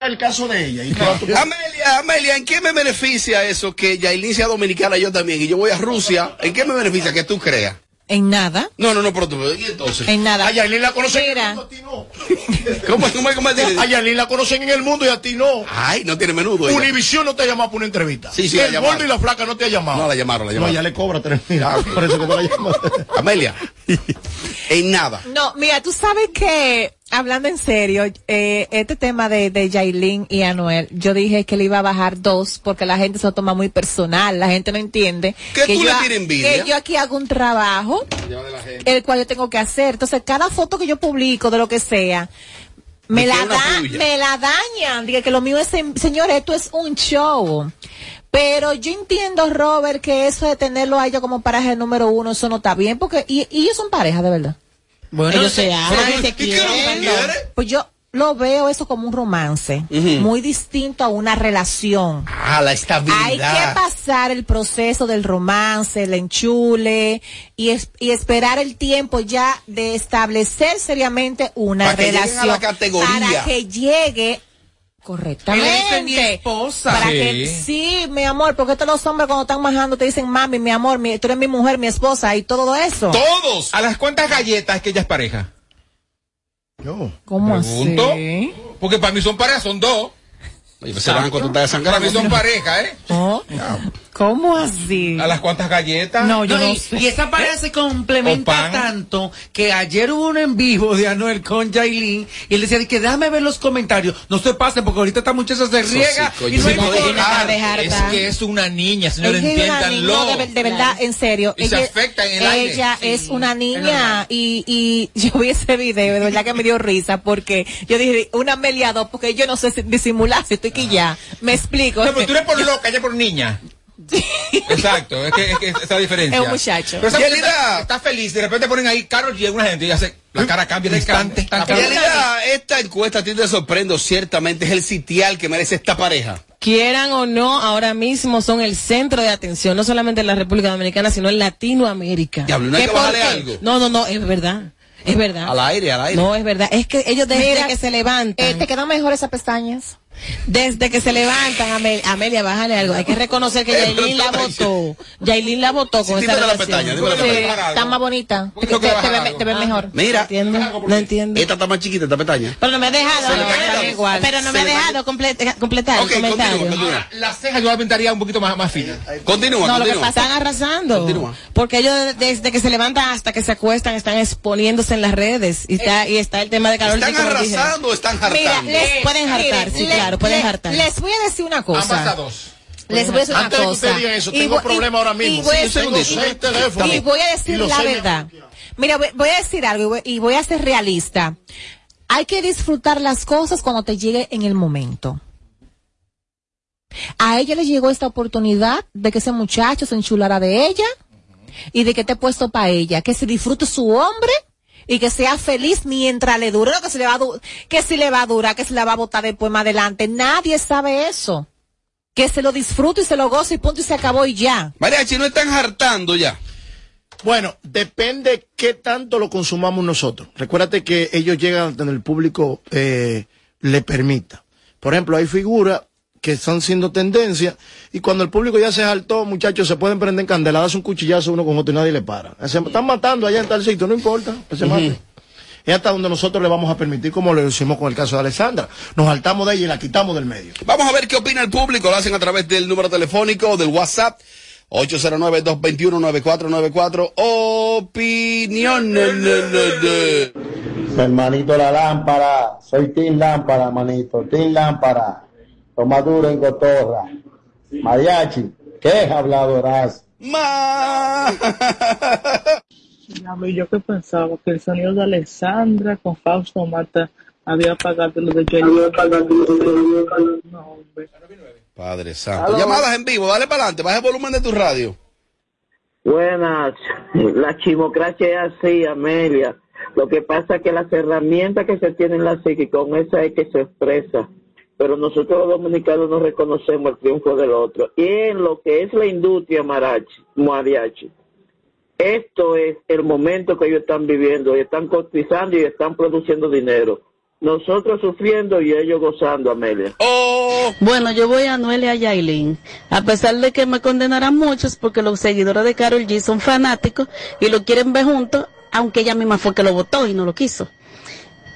el caso de ella. Y Amelia, Amelia, ¿en qué me beneficia eso que Yailin sea dominicana yo también y yo voy a Rusia? ¿En qué me beneficia que tú creas? En nada. No, no, no, pero tú, ¿y entonces? En nada. A Yailin la conocen en el Mira. mundo, a ti no. ¿Cómo, cómo, cómo? A Yailin la conocen en el mundo y a ti no. Ay, no tiene menudo. ella. Univisión no te ha llamado por una entrevista. Sí, sí, El gordo y la flaca no te ha llamado. No, la llamaron, la No, llamaron. ya le cobra tres mil. Por eso que no la llamaron. Amelia, en nada. No, mira, tú sabes que, hablando en serio, eh, este tema de, de Yailin y Anuel, yo dije que le iba a bajar dos porque la gente se lo toma muy personal, la gente no entiende. ¿Qué que tú yo, le tienes envidia? Que yo aquí hago un trabajo, el cual yo tengo que hacer. Entonces, cada foto que yo publico de lo que sea, me la, da, me la dañan. Diga que lo mío es, señor, esto es un show. Pero yo entiendo, Robert, que eso de tenerlo a ella como pareja número uno, eso no está bien, porque, y, y ellos son pareja, de verdad. Bueno, ellos se pero aman, se ¿y que quieren. Pues yo lo veo eso como un romance, muy distinto a una relación. Ah, la estabilidad. Hay que pasar el proceso del romance, el enchule y, es- y esperar el tiempo ya de establecer seriamente una Para que lleguen a relación la categoría. para que llegue correctamente. Es mi esposa. Para Sí. que sí, mi amor, porque todos los hombres cuando están majando te dicen mami, mi amor, mi- tú eres mi mujer, mi esposa y todo eso. Todos. ¿A las cuántas galletas es que ella es pareja? Yo. ¿Cómo Pregunto. así? Porque para mí son parejas, son dos. Oye, pues se van a contar de sangrar. Para mí son parejas, ¿eh? ¿Oh? ¿Cómo así? ¿A las cuántas galletas? No, yo No, no y, sé. y esa pareja se complementa O pan. tanto que ayer hubo un en vivo de Anuel con Jailin y él decía de que déjame ver los comentarios. No se pasen porque ahorita esta muchacha se riega sí, y no hay Es que es una niña, señor, Ella es una entiéndanlo. no, de, de verdad, en serio. Y se ella, afecta en el aire. ella Sí, es una niña y, y yo vi ese video, de verdad que me dio risa porque yo dije, una meliado, porque yo no sé si- disimular si estoy aquí ya. Me explico. No, pero tú eres por loca, ella por niña. Exacto, es que, es que esa diferencia. Es un muchacho. Pero esa Y realidad- está feliz, de repente ponen ahí Carol G, una gente y hace, la cara cambia de instante. Realidad, esta encuesta a ti te sorprende, o ciertamente es el sitial que merece esta pareja. quieran o no, ahora mismo son el centro de atención, no solamente en la República Dominicana, sino en Latinoamérica. Diablo, ¿no hay ¿Qué que bajarle algo? No, no, no, es verdad. Es verdad. Al aire, al aire. No, es verdad. Es que ellos desde Mira, que se levantan, Eh, ¿Te quedan mejor esas pestañas? Desde que se levantan, Amel- Amelia, bájale algo. Hay que reconocer que Yailin la votó. Yailin la votó con Sí, esa la relación. pestaña, dímelo la Sí, pestaña. está más bonita. Te, ve, ve mejor. Mira, Entiendo, no entiendo. esta está más chiquita, esta pestaña. Pero no me ha dejado, no, pero- igual. pero no me ha dejado comple- completar Ok, el comentario. continúa, continúa. Las cejas yo las pintaría un poquito más, más finas. Continúa, No, lo que continúa. pasa están arrasando. Continúa. Porque ellos desde que se levantan hasta que se acuestan están exponiéndose en las redes. Y está, y está el tema de Carol ¿Están arrasando o están hartando? Mira, les, Pueden hartar, claro, pueden hartar. Les voy a decir una cosa. Ambas a dos. Les voy a decir una Antes de que ustedes digan eso, tengo problema ahora mismo. Y voy, Sí, a- decir la verdad. Mira, voy, voy a decir algo y voy, y voy a ser realista. Hay que disfrutar las cosas cuando te llegue en el momento. A ella le llegó esta oportunidad de que ese muchacho se enchulara de ella y de que te he puesto para ella, que se disfrute su hombre y que sea feliz mientras le dure, que se le va a du- que si le va a durar, que se la va a botar después más adelante. Nadie sabe eso. Que se lo disfrute y se lo goce y punto y se acabó y ya. Mariachi, no están hartando ya. Bueno, depende qué tanto lo consumamos nosotros. Recuérdate que ellos llegan donde el público eh, le permita. Por ejemplo, hay figuras que están siendo tendencia y cuando el público ya se saltó, muchachos, se pueden prender en candela, das un cuchillazo uno con otro y nadie le para. Se están matando allá en tal sitio, no importa, que se mate. Es hasta donde nosotros le vamos a permitir, como lo hicimos con el caso de Alessandra. Nos saltamos de ella y la quitamos del medio. Vamos a ver qué opina el público. Lo hacen a través del número telefónico o del WhatsApp. 809-221-9494. Opinión. Hermanito la lámpara, soy Tim Lámpara, manito, Tim Lámpara, toma duro en cotorra. Mariachi, ¿qué habladorás? Ma. Y yo que pensaba que el sonido de Alessandra con Fausto Mata había apagado lo de Jay. No, hombre. Padre santo. Llamadas en vivo. Dale para adelante. Baja el volumen de tu radio. Buenas, la chimocracia es así, Amelia. Lo que pasa es que las herramientas que se tienen en la psique, con esa es que se expresa. Pero nosotros los dominicanos no reconocemos el triunfo del otro. Y en lo que es la industria marachi, mariachi, esto es el momento que ellos están viviendo. Y están cotizando y están produciendo dinero. Nosotros sufriendo y ellos gozando, Amelia. Oh, Bueno, yo voy a Anuel y a Yailin. A pesar de que me condenarán muchos porque los seguidores de Carol G son fanáticos y lo quieren ver juntos, aunque ella misma fue que lo votó y no lo quiso.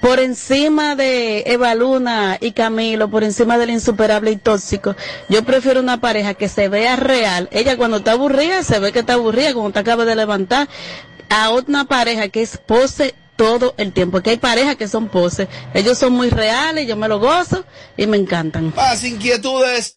Por encima de Eva Luna y Camilo, por encima del insuperable y tóxico, yo prefiero una pareja que se vea real. Ella cuando está aburrida, se ve que está aburrida, cuando te acaba de levantar, a una pareja que es pose todo el tiempo. Que hay parejas que son poses. Ellos son muy reales, yo me lo gozo y me encantan. inquietudes.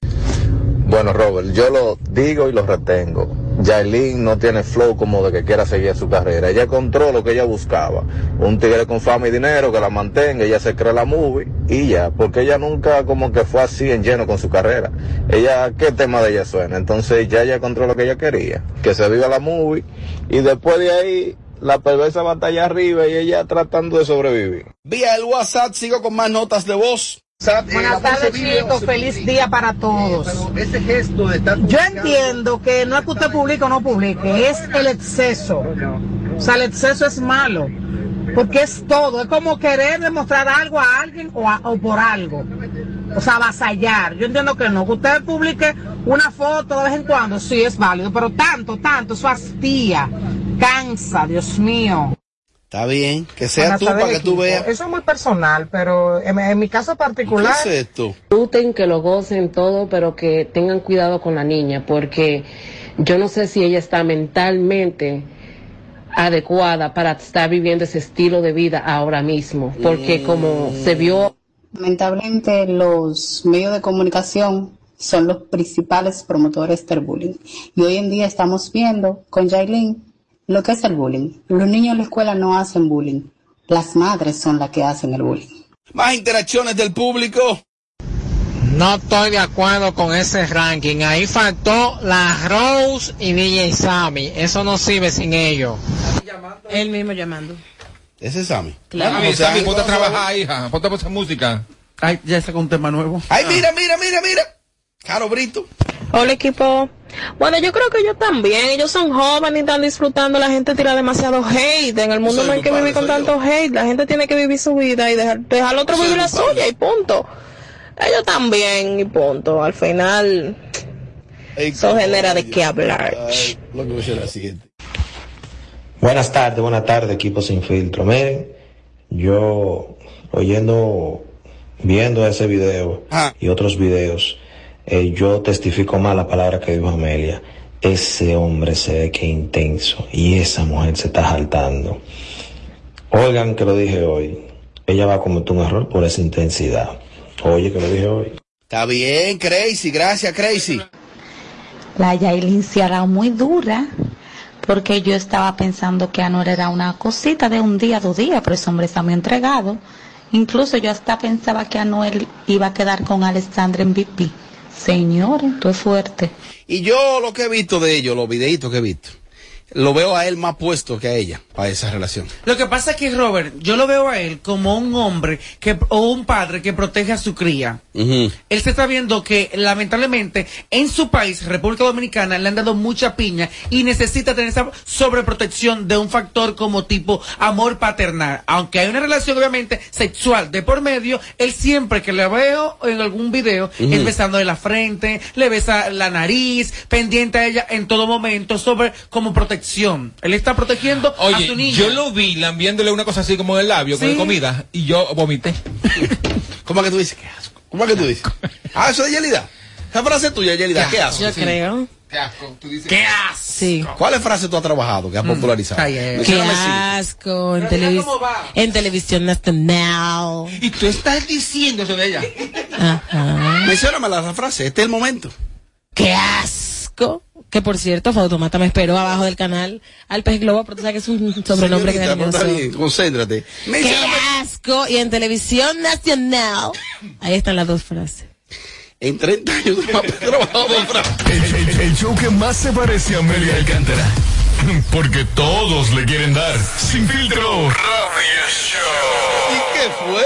Bueno, Robert, yo lo digo y lo retengo. Yailin no tiene flow como de que quiera seguir su carrera. Ella encontró lo que ella buscaba. Un tigre con fama y dinero que la mantenga, ella se cree la movie y ya, porque ella nunca como que fue así en lleno con su carrera. Ella, ¿qué tema de ella suena? Entonces ya ella encontró lo que ella quería, que se viva la movie y después de ahí la perversa batalla arriba y ella tratando de sobrevivir. Vía el WhatsApp sigo con más notas de voz. Buenas tardes, chicos. Feliz día para todos. Ese gesto de estar Yo entiendo que no es que usted publique o no publique, es el exceso. O sea, el exceso es malo. Porque es todo. Es como querer demostrar algo a alguien o, a- o por algo. O sea, avasallar. Yo entiendo que no. Que usted publique una foto de vez en cuando, sí es válido. Pero tanto, tanto, eso hastía. Cansa, Dios mío. Está bien, que sea tú para que tú veas. Eso es muy personal, pero en, en mi caso ¿Qué particular. es esto? disfruten, que lo gocen todo, pero que tengan cuidado con la niña, porque yo no sé si ella está mentalmente adecuada para estar viviendo ese estilo de vida ahora mismo, porque como se vio Lamentablemente los medios de comunicación son los principales promotores del bullying. Y hoy en día estamos viendo con Jailin lo que es el bullying. Los niños en la escuela no hacen bullying. Las madres son las que hacen el bullying. Más interacciones del público. No estoy de acuerdo con ese ranking. Ahí faltó la Rose y DJ Sammy. Eso no sirve sin ellos. Él mismo llamando. Ese es Sammy. Claro. Sammy, Sammy, ponte a trabajar, hija. Ponte a poner música. Ay, ya sacó un tema nuevo. Ay, mira, mira, mira, mira. Caro Brito. Hola equipo. Bueno, yo creo que ellos también, ellos son jóvenes y están disfrutando, la gente tira demasiado hate, en el mundo no hay que vivir con tanto hate, la gente tiene que vivir su vida y dejar, dejar al otro Soy vivir la padre. suya y punto. Ellos también y punto, al final eso genera de qué hablar. Ay, lo que voy a hacer es la siguiente. Buenas tardes, buenas tardes, equipo sin filtro. Miren, yo oyendo, viendo ese video Ah. y otros videos, eh, yo testifico más la palabra que dijo Amelia. Ese hombre se ve que es intenso y esa mujer se está saltando. Oigan que lo dije hoy. Ella va a cometer un error por esa intensidad. Oye que lo dije hoy. Está bien, Crazy. Gracias, Crazy. La Yailin se hará muy dura porque yo estaba pensando que Anuel era una cosita de un día, dos días, pero ese hombre está muy entregado. Incluso yo hasta pensaba que Anuel iba a quedar con Alexandra en VP. Señores, tú es fuerte. Y yo lo que he visto de ellos, los videitos que he visto, lo veo a él más puesto que a ella para esa relación. Lo que pasa es que Robert, yo lo veo a él como un hombre que o un padre que protege a su cría. Él se está viendo que lamentablemente en su país, República Dominicana, le han dado mucha piña y necesita tener esa sobreprotección de un factor como tipo amor paternal. Aunque hay una relación obviamente sexual de por medio, él siempre que le veo en algún video Ujú. es besándole la frente, le besa la nariz, pendiente a ella en todo momento sobre como protección. Él está protegiendo a su niña. yo lo vi lambiéndole una cosa así como en el labio Sí. con comida y yo vomité. ¿Cómo es que tú dices? ¿Qué asco? ¿Cómo es que tú dices? Ah, eso de Yelida. Esa frase tuya, Yelida. ¿Qué asco? Yo creo. Qué asco. Tú dices. ¿Qué asco? Sí. ¿Cuáles frases tú has trabajado que has popularizado? Qué asco en, televis- en televisión nacional. Y tú estás diciendo eso de ella. Ajá. Mencióname la frase. Este es el momento. ¡Qué asco! Que por cierto, Fautomata me esperó abajo del canal al pez globo, pero tú sabes que es un sobrenombre que Señorita, cariñoso. bien, concéntrate. ¡Qué asco! Y en televisión nacional. Ahí están las dos frases. En 30 años trabajado dos frases. El, el- el show que más se parece a Amelia Alcántara. Porque todos le quieren dar. Sin filtro. ¿Y qué fue?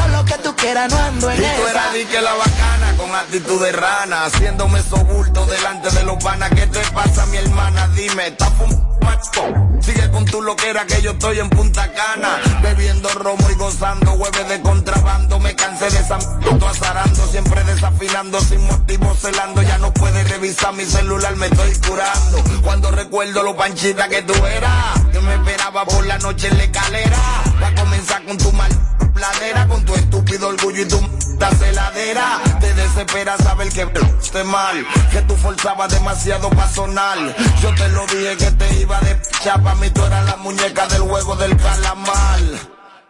no ando en Y tú eras di que la bacana con actitud de rana, haciéndome sobulto delante de los panas. ¿Qué te pasa, mi hermana? Dime, ¿estás fumando? Sigue con tu loquera que yo estoy en Punta Cana, bebiendo romo y gozando hueves de contrabando. Me cansé de esa m- azarando, siempre desafinando, sin motivo celando. Ya no puedes revisar mi celular, me estoy curando. Cuando recuerdo lo panchita que tú eras, que me esperaba por la noche en la escalera. Va a comenzar con tu mal pladera, con tu estúpido orgullo y tu celadera. Te desespera saber que esté mal, que tú forzabas demasiado para sonar. Yo te lo dije que te iba de chapa, mí tú eras la muñeca del juego del calamar.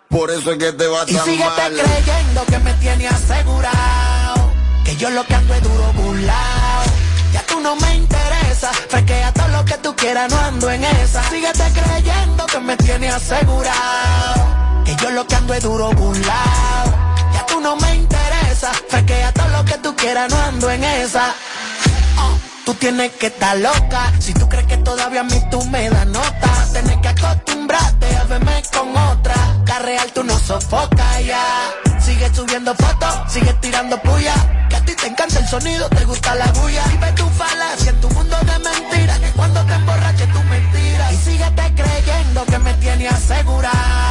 Por eso es que te va Y tan síguete mal. creyendo que me tiene asegurado. Que yo lo que ando es duro burlao. Ya tú no me interesa. Fresquea todo lo que tú quieras, no ando en esa. Síguete creyendo que me tiene asegurado. Que yo lo que ando es duro burlao. Ya tú no me interesa. Fresquea todo lo que tú quieras, no ando en esa. Oh, Tú tienes que estar loca. Si tú crees que todavía a mí tú me das nota, tienes que acostumbrarte a verme con otra. Carreal tú no sofocas ya. Sigue subiendo fotos, sigue tirando puya. Que a ti te encanta el sonido, te gusta la bulla. Y ve tu falacia en tu mundo de mentiras. Que cuando te emborraches tú mentiras. Y síguete creyendo que me tiene asegurado.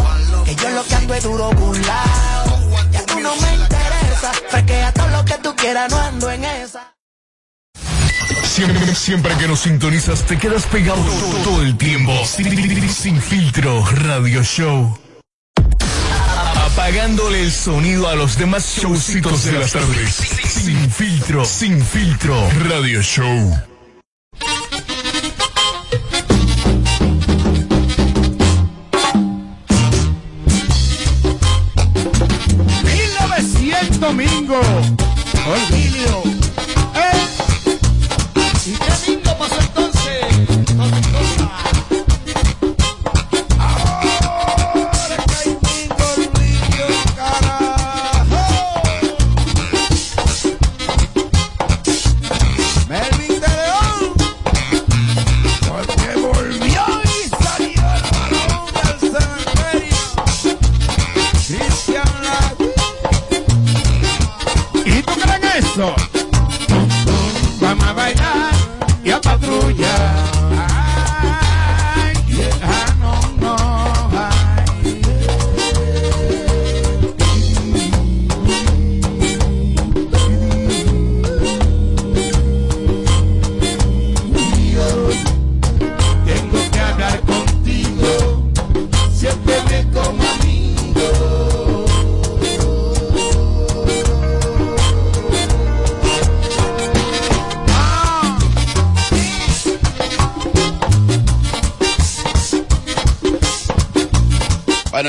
No ando en esa. Siempre, siempre que nos sintonizas te quedas pegado todo, todo el tiempo. Sin, sin filtro, radio show. Apagándole el sonido a los demás showcitos de las tardes. Sin filtro, sin filtro, radio show. domingo. Olvidio.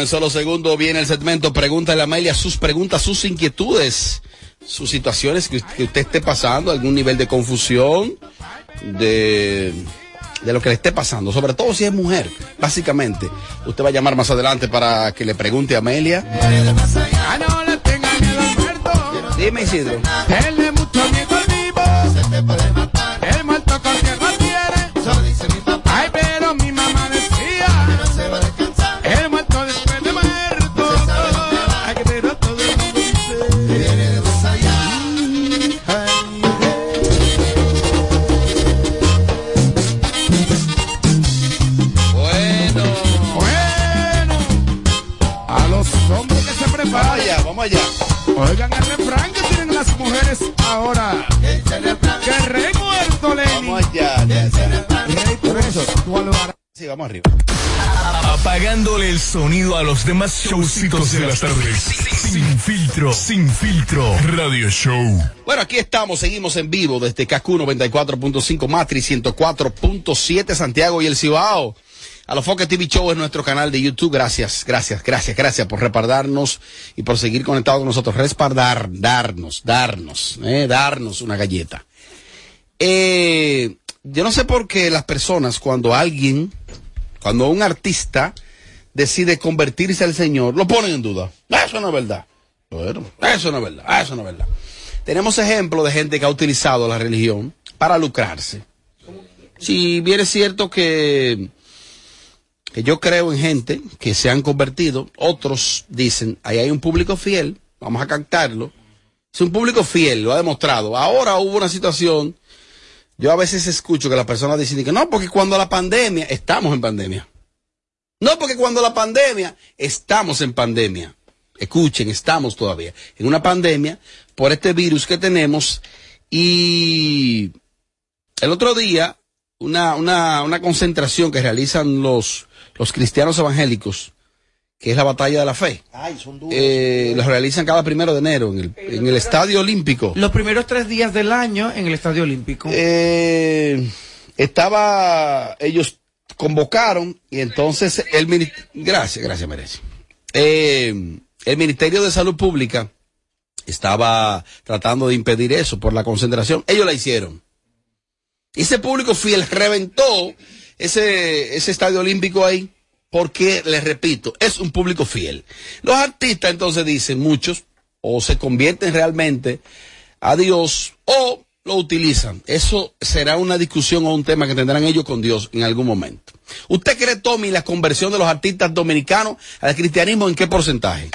En solo segundo viene el segmento Pregúntale a Amelia sus preguntas, sus inquietudes, sus situaciones que, que usted esté pasando, algún nivel de confusión, de, de lo que le esté pasando, sobre todo si es mujer, básicamente. Usted va a llamar más adelante para que le pregunte a Amelia. Ah. Dime, Isidro. Tenle mucho miedo vamos arriba. Apagándole el sonido a los demás showcitos de las tardes. Sin filtro, sin filtro. Radio Show. Bueno, aquí estamos, seguimos en vivo desde KQ 94.5 Matrix 104.7 Santiago y el Cibao. A los Foques TV Show es nuestro canal de YouTube. Gracias, gracias, gracias, gracias por respaldarnos y por seguir conectados con nosotros. Respaldar, darnos, darnos, eh, darnos una galleta. Eh, yo no sé por qué las personas, cuando alguien, cuando un artista decide convertirse al Señor, lo ponen en duda. Eso no es verdad. Bueno, eso no es verdad, eso no es verdad. Tenemos ejemplos de gente que ha utilizado la religión para lucrarse. Si bien es cierto que, que yo creo en gente que se han convertido, otros dicen, ahí hay un público fiel, vamos a captarlo. Es un público fiel, lo ha demostrado. Ahora hubo una situación, yo a veces escucho que las personas dicen que no, porque cuando la pandemia, estamos en pandemia. No, porque cuando la pandemia, estamos en pandemia. Escuchen, estamos todavía en una pandemia por este virus que tenemos y el otro día una, una, una concentración que realizan los, los cristianos evangélicos, que es la batalla de la fe. Ay, son duros. Eh, los realizan cada primero de enero en el, en el Estadio Olímpico. Los primeros tres días del año en el Estadio Olímpico. Eh, estaba, ellos convocaron y entonces el mini- gracias, gracias Merece. Eh, el Ministerio de Salud Pública estaba tratando de impedir eso por la concentración. Ellos la hicieron. Y ese público fiel reventó ese, ese estadio olímpico ahí porque, les repito, es un público fiel. Los artistas entonces dicen, muchos, o se convierten realmente a Dios o lo utilizan. Eso será una discusión o un tema que tendrán ellos con Dios en algún momento. ¿Usted cree, Tommy, la conversión de los artistas dominicanos al cristianismo en qué porcentaje?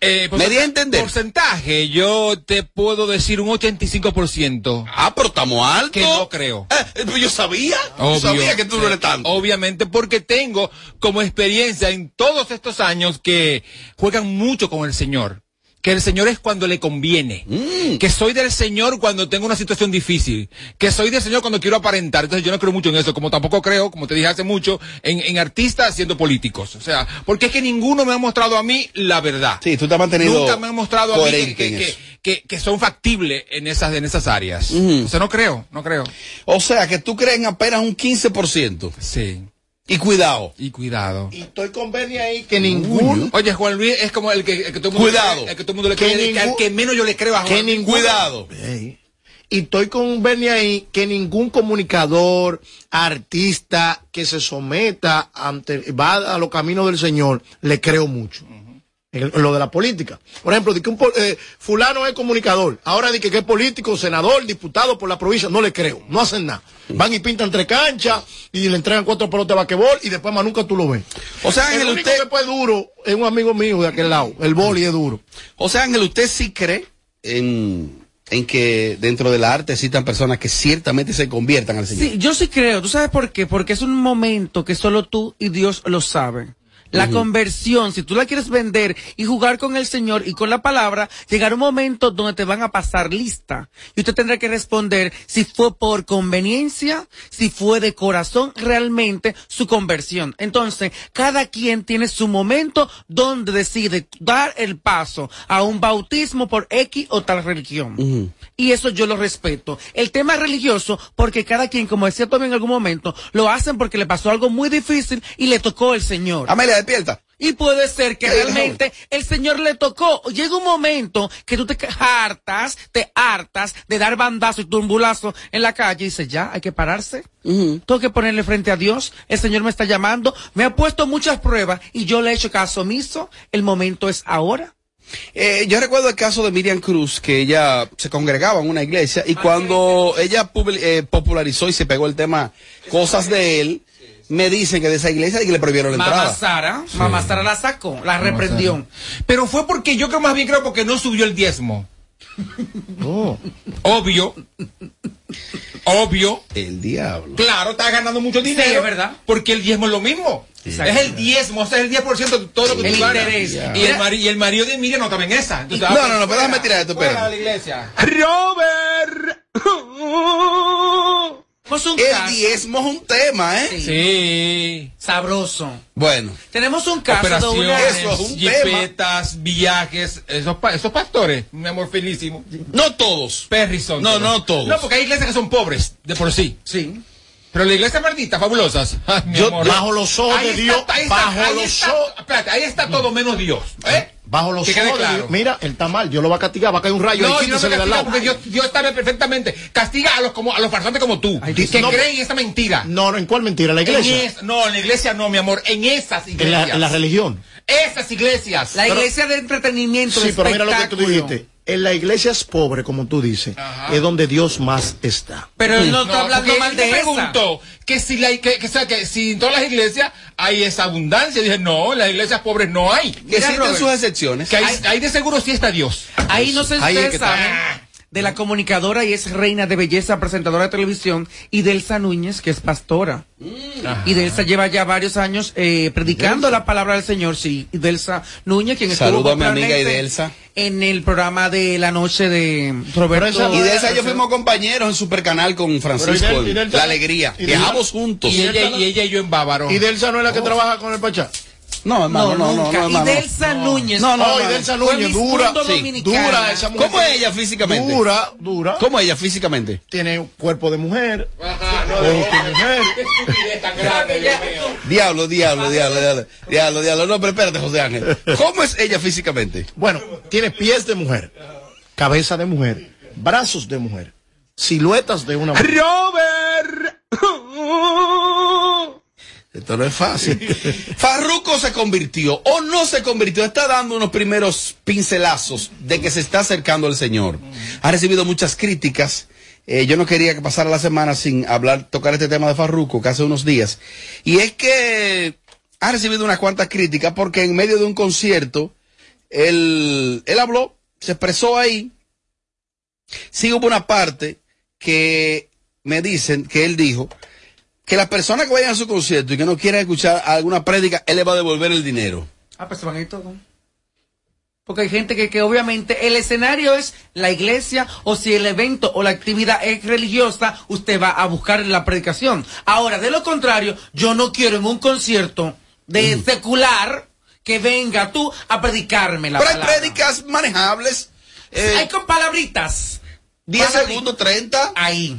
Eh, Me di a entender. Porcentaje, yo te puedo decir un 85%. Ah, pero estamos altos. Que no creo. Eh, pues yo sabía. Yo Obvio. sabía que tú no eres tanto. Obviamente, porque tengo como experiencia en todos estos años que juegan mucho con el Señor. Que el Señor es cuando le conviene. Mm. Que soy del Señor cuando tengo una situación difícil. Que soy del Señor cuando quiero aparentar. Entonces yo no creo mucho en eso. Como tampoco creo, como te dije hace mucho, en, en artistas siendo políticos. O sea, porque es que ninguno me ha mostrado a mí la verdad. Sí, tú te has mantenido Nunca me han mostrado a mí que, que, que- son factibles en esas, en esas áreas. O sea, no creo, no creo. O sea, que tú crees en apenas un 15%. Sí. Y cuidado. Y cuidado. Y estoy con ahí que ningún. Oye, Juan Luis es como el que, el que todo el mundo Cuidado. le cree, el que todo el mundo le Que cree, que al ningún- que menos yo le creo a Juan que Luis. ningún- Cuidado. Ey. Y estoy con ahí que ningún comunicador, artista que se someta ante, va a los caminos del Señor, le creo mucho. En lo de la política. Por ejemplo, de que un, eh, fulano es comunicador. Ahora de que, que es político, senador, diputado por la provincia, no le creo. No hacen nada. Van y pintan tres canchas y le entregan cuatro pelotas de basquetbol y después más nunca tú lo ves. O sea, el Ángel, único usted, que fue duro es un amigo mío de aquel lado. El boli es duro. o sea, Ángel, usted sí cree en, en que dentro del arte existan personas que ciertamente se conviertan al Señor. Sí, yo sí creo. ¿Tú sabes por qué? Porque es un momento que solo tú y Dios lo saben. La conversión, si tú la quieres vender y jugar con el Señor y con la palabra, llegará un momento donde te van a pasar lista. Y usted tendrá que responder si fue por conveniencia, si fue de corazón realmente su conversión. Entonces, cada quien tiene su momento donde decide dar el paso a un bautismo por X o tal religión. Y eso yo lo respeto. El tema religioso, porque cada quien, como decía Tommy en algún momento, lo hacen porque le pasó algo muy difícil y le tocó el Señor. Amelia, despierta. Y puede ser que realmente el Señor le tocó. Llega un momento que tú te hartas, te hartas de dar bandazo y turbulazo en la calle y dices, ya, hay que pararse. Tengo que ponerle frente a Dios. El Señor me está llamando. Me ha puesto muchas pruebas y yo le he hecho caso omiso. El momento es ahora. Eh, yo recuerdo el caso de Miriam Cruz, que ella se congregaba en una iglesia y cuando ella eh, popularizó y se pegó el tema cosas de él, me dicen que de esa iglesia y que le prohibieron la Mamá entrada. Sara, Mamá Sara la sacó, la reprendió. Pero fue porque yo creo más bien creo porque no subió el diezmo. Oh. Obvio. Obvio. El diablo. Claro, está ganando mucho dinero. Sí, es verdad. Porque el diezmo es lo mismo. Es el diezmo, o sea, el 10% de todo lo que El tú ganas. Y, el mari- y el marido de Miriam no estaba en esa. Entonces, No, no, no, pero déjame tirar esto, de la iglesia. Robert. Un El caso. diezmo es un tema, ¿eh? Sí. Sabroso. Bueno. Tenemos un caso de una... Operaciones, jipetas, viajes, esos, pa- esos pastores, mi amor finísimo. No todos. Perry son No, no todos. No, porque hay iglesias que son pobres, de por sí. Sí. Pero la iglesia maldita, fabulosas. Ay, mi Yo- amor. bajo los ojos Ahí de está- Dios, ahí está- bajo ahí los está- ojos- espérate, ahí está todo menos Dios. ¿eh? Bajo los Que ojos de claro. Dios. Mira, él está mal. Dios lo va a castigar. Va a caer un rayo. No, ahí, yo no quítesele me castiga lado. porque Dios, Dios sabe perfectamente. Castiga a los como a los farsantes como tú, que no, creen en esa mentira. No, no, ¿en cuál mentira? ¿En la iglesia? En es- no, en la iglesia no, mi amor, en esas En iglesias. la, en la religión. Esas iglesias. La Pero- iglesia de entretenimiento, Sí, pero mira lo que tú dijiste. En la iglesia es pobre, como tú dices, es donde Dios más está. Pero él no está hablando mal de me esa. preguntó que si, la, que, que, o sea, que si en todas las iglesias hay esa abundancia. Dije, no, en las iglesias pobres no hay. Que existen sus excepciones. Que hay, ahí de seguro sí está Dios. Ahí no si Ahí es que está. De la comunicadora y es reina de belleza, presentadora de televisión, y Delsa Núñez, que es pastora. Y Delsa lleva ya varios años eh, predicando la palabra del Señor, sí. Y Delsa Núñez, quien estuvo Saludo a con mi amiga Idelsa. en el programa de la noche de Roberto. Y de esa yo fuimos compañeros en Supercanal con Francisco. Y la alegría. Viajamos juntos. Y ella, y ella y yo en Bávaro. ¿Y Delsa no es la que trabaja con el Pachá? No, hermano, no, no, nunca. no. Delsa Núñez. No, no, no, y no. Delsa Fue Núñez, dura, dura esa mujer. ¿Cómo es ella físicamente? Dura, dura. ¿Cómo es ella físicamente? Tiene un cuerpo de mujer. Ajá, no, de mujer. Diablo, diablo, diablo, diablo, diablo, diablo. No, pero espérate, José Ángel. ¿Cómo es ella físicamente? Bueno, tiene pies de mujer, cabeza de mujer, brazos de mujer, siluetas de una mujer. Robert. Esto no es fácil. Farruco se convirtió o no se convirtió. Está dando unos primeros pincelazos de que se está acercando al Señor. Ha recibido muchas críticas. Eh, yo no quería que pasara la semana sin hablar, tocar este tema de Farruco, que hace unos días. Y es que ha recibido unas cuantas críticas porque en medio de un concierto, él, él habló, se expresó ahí. Sí hubo una parte que me dicen que él dijo que las personas que vayan a su concierto y que no quieran escuchar alguna prédica, él le va a devolver el dinero. Ah, pues se van a ir todos. Porque hay gente que, que obviamente el escenario es la iglesia o si el evento o la actividad es religiosa, usted va a buscar la predicación. Ahora, de lo contrario, yo no quiero en un concierto de secular que venga tú a predicarme la Pero hay prédicas manejables. eh, hay con palabritas. 10 Palabritas. segundos, 30. Ahí.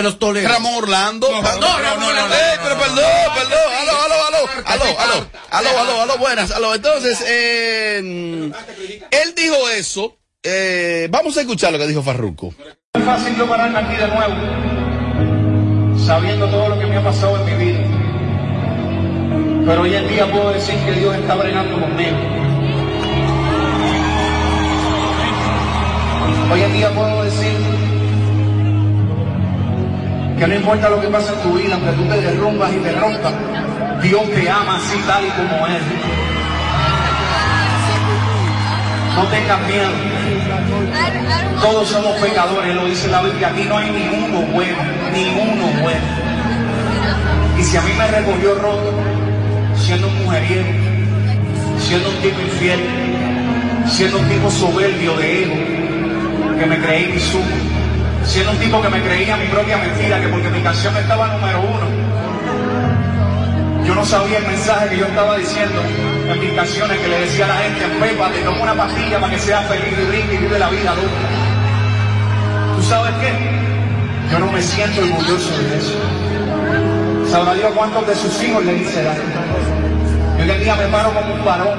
Te los tolero. Ramón Orlando. No, no, no, no, no, Eh, no, pero no, perdón, no, perdón. Aló, aló, aló. Aló, aló. Aló, aló, aló, buenas. Aló, entonces, eh, él dijo eso. Eh, vamos a escuchar lo que dijo Farruco. Es fácil yo pararme aquí de nuevo, sabiendo todo lo que me ha pasado en mi vida. Pero hoy en día puedo decir que Dios está bregando conmigo. Hoy en día puedo decir que no importa lo que pase en tu vida, aunque tú te derrumbas y te rompas, Dios te ama así tal y como es. No tengas miedo. Todos somos pecadores, lo dice la Biblia. Aquí no hay ni uno bueno, ni uno bueno. Y si a mí me recogió roto, siendo un mujeriego, siendo un tipo infiel, siendo un tipo soberbio de ego, que me creí mi sumo, siendo un tipo que me creía mi propia mentira, que porque mi canción estaba número uno, yo no sabía el mensaje que yo estaba diciendo en mis canciones que le decía a la gente, Pepa, te tomo una pastilla para que seas feliz y brinque y vive la vida dura. ¿Tú sabes qué? Yo no me siento orgulloso de eso. Sabrá Dios cuántos de sus hijos le hice daño. Yo hoy día me paro como un varón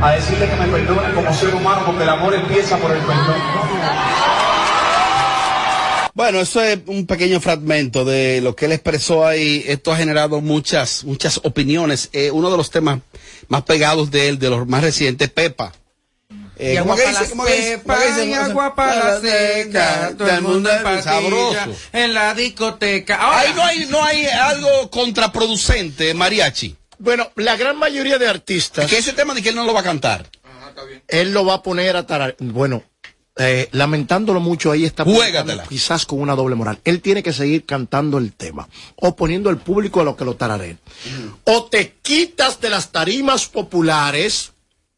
a decirle que me perdone como ser humano porque el amor empieza por el perdón. Bueno, eso es un pequeño fragmento de lo que él expresó ahí. Esto ha generado muchas, muchas opiniones. Eh, uno de los temas más pegados de él, de los más recientes, Pepa. Eh, Y ¿cómo agua que para agua para la seca, todo el mundo en sabroso. en la discoteca. Ahora, Ahí no hay, no hay algo contraproducente, mariachi. Bueno, la gran mayoría de artistas. Que ese tema de que él no lo va a cantar. Él lo va a poner a tarar. Bueno, eh, lamentándolo mucho, ahí está quizás con una doble moral. Él tiene que seguir cantando el tema, o poniendo al público a lo que lo tarareen. O te quitas de las tarimas populares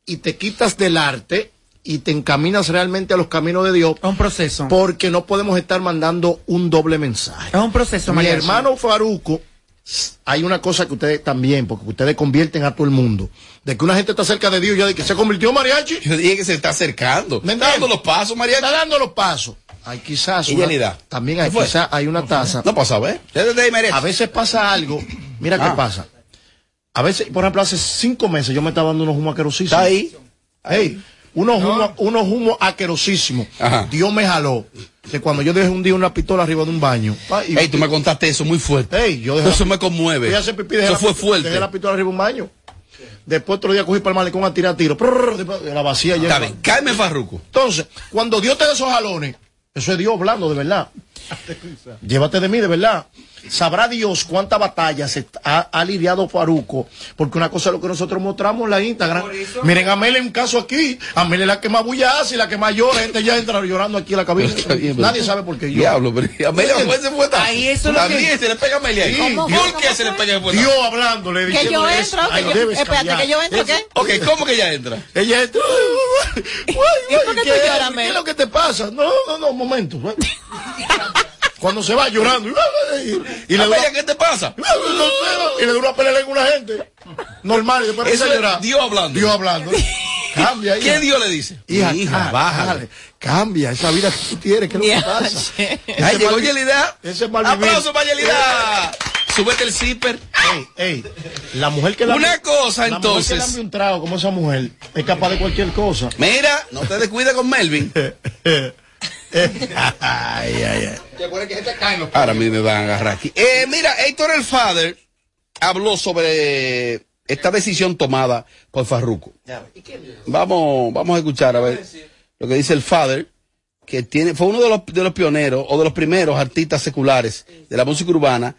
y te quitas del arte y te encaminas realmente a los caminos de Dios. un proceso. Porque no podemos estar mandando un doble mensaje. Es un proceso, Mi María. hermano Faruco, hay una cosa que ustedes también, porque ustedes convierten a todo el mundo, de que una gente está cerca de Dios, ya de que se convirtió en mariachi. Yo dije que se está acercando. Está dando los pasos, María. Está dando los pasos. Hay quizás. ¿Y una- también hay quizás hay una taza. No pasa, ¿ves? A veces pasa algo. Mira Ah. qué pasa. A veces, por ejemplo, hace cinco meses yo me estaba dando unos humos aquerosísimos. Está ahí. Ey, unos humos, unos humos aquerosísimos. Dios me jaló. Que cuando yo dejé un día una pistola arriba de un baño. pa, y- Ey, tú me contaste eso muy fuerte. Ey, yo dejé Eso la- me conmueve. Pipí, dejé Eso la- fue fuerte. Dejé la pistola arriba de un baño. Después otro día cogí para el malecón a tirar tiro. La vacía ya. Está bien, cáeme Farruco. Entonces, cuando Dios te da esos jalones, eso es Dios hablando de verdad. Llévate de mí, de verdad. Sabrá Dios cuántas batallas se ha, ha lidiado Faruco, porque una cosa es lo que nosotros mostramos en la Instagram. Miren, Amelia un caso aquí, Amelia es la que más bulla hace y la que más llora, gente ya entra llorando aquí a la cabina. bien, pero- Nadie sabe por qué yo. Diablo, pero Amelia fue ese fuetazo. Ahí eso es lo que- se le pega a Amelia ahí. Sí, ¿Por Dios- qué se le pega fuetazo? Dios hablándole, Que diciendo, yo "Es- entro, que yo- espérate, cambiar". que yo entro, ¿qué? Ok, ¿cómo que ella entra? Ella entra. Por qué ¿qué, tú lloras, ¿Qué Mel? es lo que te pasa? No, no, no, un momento. Cuando se va llorando. Y, y le Amelia, ¿qué te pasa? Y le da una pelea en una gente. Normal, y después Eso a es. Dios hablando. Dios hablando. Cambia, ¿Qué hija. Dios le dice? Hija, Hija, bájale. Cambia esa vida que tú tienes. ¿Qué es lo que pasa? Ay, Ese llegó Yelida. Ese mal. Aplauso para Yelida. Súbete el zipper. Ey, ey, la mujer que Una cosa, la entonces. mujer que un trago como esa mujer es capaz de cualquier cosa. Mira, no te descuides con Melvin. ay, ay, ay. Ahora me van a agarrar aquí. Eh, mira, Héctor el Father habló sobre esta decisión tomada por Farruko. Vamos, vamos a escuchar a ver lo que dice el Father, que tiene, fue uno de los, de los pioneros o de los primeros artistas seculares de la música urbana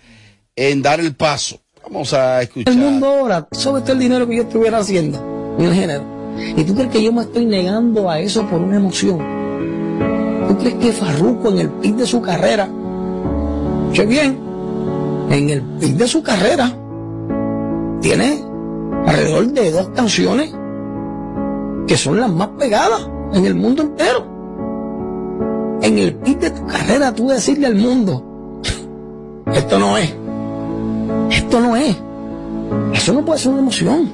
en dar el paso. Vamos a escuchar. El mundo ahora, sobre todo el dinero que yo estuviera haciendo en el género. ¿Y tú crees que yo me estoy negando a eso por una emoción? ¿Tú crees que Farruko en el pic de su carrera, escuche bien, en el pic de su carrera, tiene alrededor de dos canciones que son las más pegadas en el mundo entero? En el pic de tu carrera, tú decirle al mundo, esto no es, esto no es. Eso no puede ser una emoción.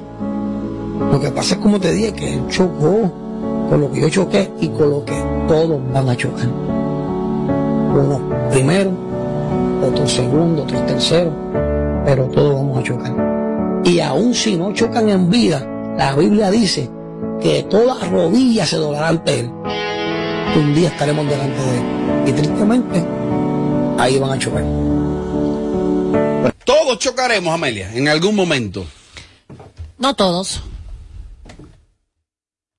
Lo que pasa es como te dije, que él chocó con lo que yo choqué y con lo que todos van a chocar. Uno primero, otro segundo, otro tercero, pero todos vamos a chocar. Y aun si no chocan en vida, la Biblia dice que todas rodillas se doblarán ante él. Un día estaremos delante de él. Y tristemente, ahí van a chocar. Todos chocaremos, Amelia, en algún momento. No todos.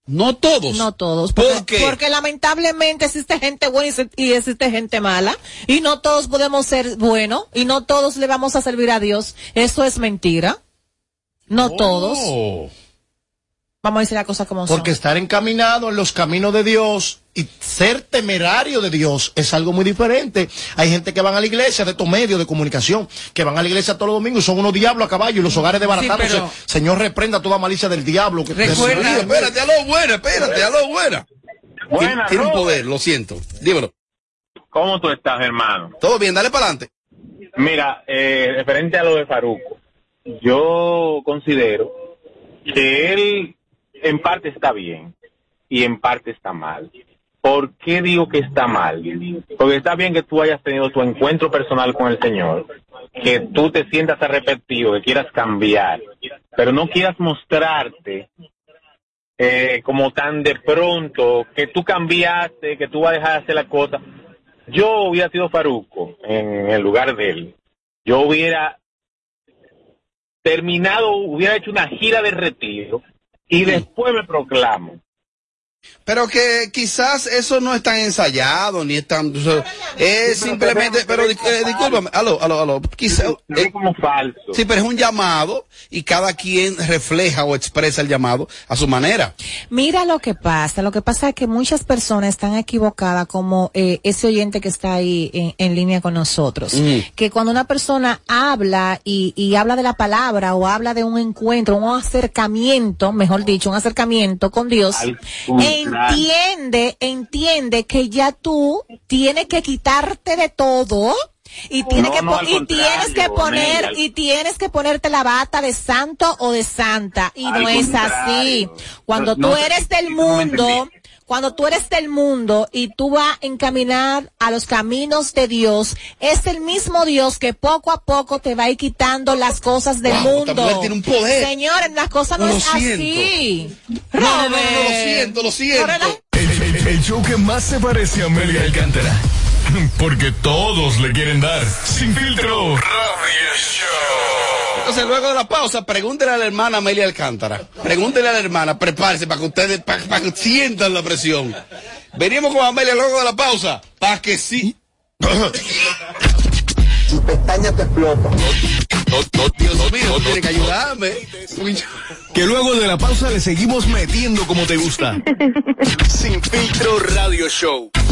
No todos. No todos. ¿Por Porque, qué? porque lamentablemente existe gente buena y existe gente mala. Y no todos podemos ser buenos. Y no todos le vamos a servir a Dios. Eso es mentira. No todos. Vamos a decir las cosas como Porque son. estar encaminado en los caminos de Dios y ser temerario de Dios es algo muy diferente. Hay gente que van a la iglesia de estos medios de comunicación, que van a la iglesia todos los domingos y son unos diablos a caballo y los hogares desbaratándose. pero- Señor, reprenda toda malicia del diablo. Que Recuerda, Sí, espérate, a lo buena, espérate, a lo buena. Buena, Tiene un poder, lo siento. Dímelo. ¿Cómo tú estás, hermano? Todo bien, dale para adelante. Mira, eh, referente a lo de Faruco, yo considero que él en parte está bien y en parte está mal. ¿Por qué digo que está mal? Porque está bien que tú hayas tenido tu encuentro personal con el Señor, que tú te sientas arrepentido, que quieras cambiar, pero no quieras mostrarte eh, como tan de pronto, que tú cambiaste, que tú vas a dejar de hacer la cosa. Yo hubiera sido Faruco en el lugar de él. Yo hubiera terminado, hubiera hecho una gira de retiro y después me proclamo. Pero que quizás eso no es tan ensayado, ni es tan... o sea, es simplemente... Pero eh, discúlpame, aló, aló, aló. Quizá, Es como falso. sí, pero es un llamado y cada quien refleja o expresa el llamado a su manera. Mira lo que pasa. Lo que pasa es que muchas personas están equivocadas como eh, ese oyente que está ahí en, en línea con nosotros. Mm. Que cuando una persona habla y, y habla de la palabra o habla de un encuentro, un acercamiento, mejor dicho, un acercamiento con Dios, Al. Entiende, entiende que ya tú tienes que quitarte de todo. Y tienes, No, que, no, po- al y tienes que contrario, poner, y tienes que ponerte la bata de santo o de santa. Y Al no es así. Cuando No, tú eres del mundo. Cuando tú eres del mundo y tú vas a encaminar a los caminos de Dios, es el mismo Dios que poco a poco te va a ir quitando las cosas del Wow, mundo. tiene un poder. Señores, las cosas no, es así. No, no, no, no, lo siento, lo siento. El, el- el show que más se parece a Amelia Alcántara. Porque todos le quieren dar. Sin filtro. Radio Show. Entonces, luego de la pausa, pregúntele a la hermana Amelia Alcántara. Pregúntele a la hermana, prepárese para que ustedes, para, para que sientan la presión. Venimos con Amelia luego de la pausa, para que sí. Tu pestaña te explota. No, no, Dios mío, tiene que ayudarme. Que luego de la pausa le seguimos metiendo como te gusta. Sin filtro Radio Show.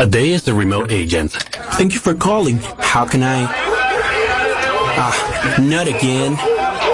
A day as the remote agent. Thank you for calling. How can I? Ah, not again.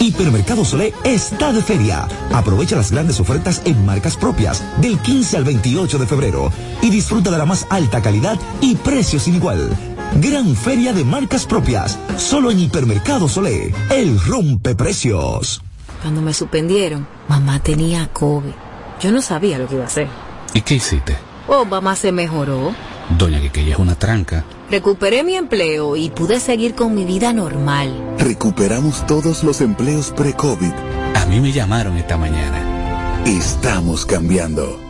Hipermercado Solé está de feria. Aprovecha las grandes ofertas en marcas propias del 15 al 28 de febrero y disfruta de la más alta calidad y precios sin igual. Gran feria de marcas propias, solo en Hipermercado Solé, el rompe precios. Cuando me suspendieron, mamá tenía COVID. Yo no sabía lo que iba a hacer. ¿Y qué hiciste? Oh, mamá se mejoró. Doña Quiqueya es una tranca. Recuperé mi empleo y pude seguir con mi vida normal. Recuperamos todos los empleos pre-COVID. A mí me llamaron esta mañana. Estamos cambiando.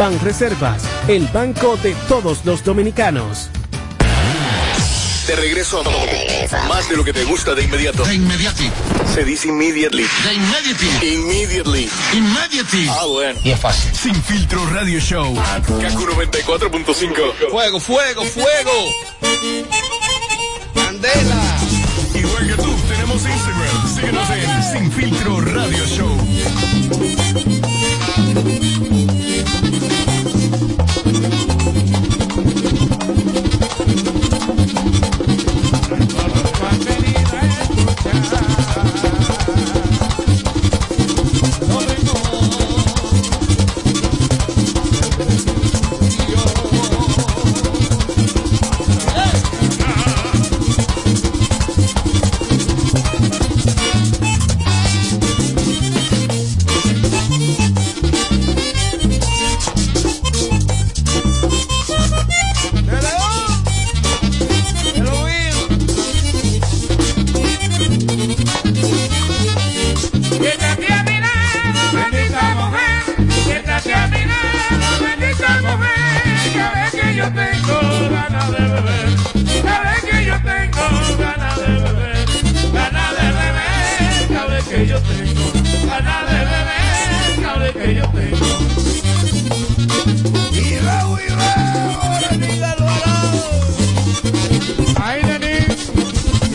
Banreservas, el banco de todos los dominicanos. De regreso a más de lo que te gusta de inmediato. De inmediati. Se dice immediately. De inmediati. Immediately. Immediately. Ah, bueno. Y es fácil. Sin filtro radio show. Kaku 94.5. Fuego, fuego, fuego. Candela. Igual que tú, tenemos Instagram. Síguenos en Sin filtro radio show.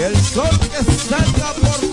El sol que salga por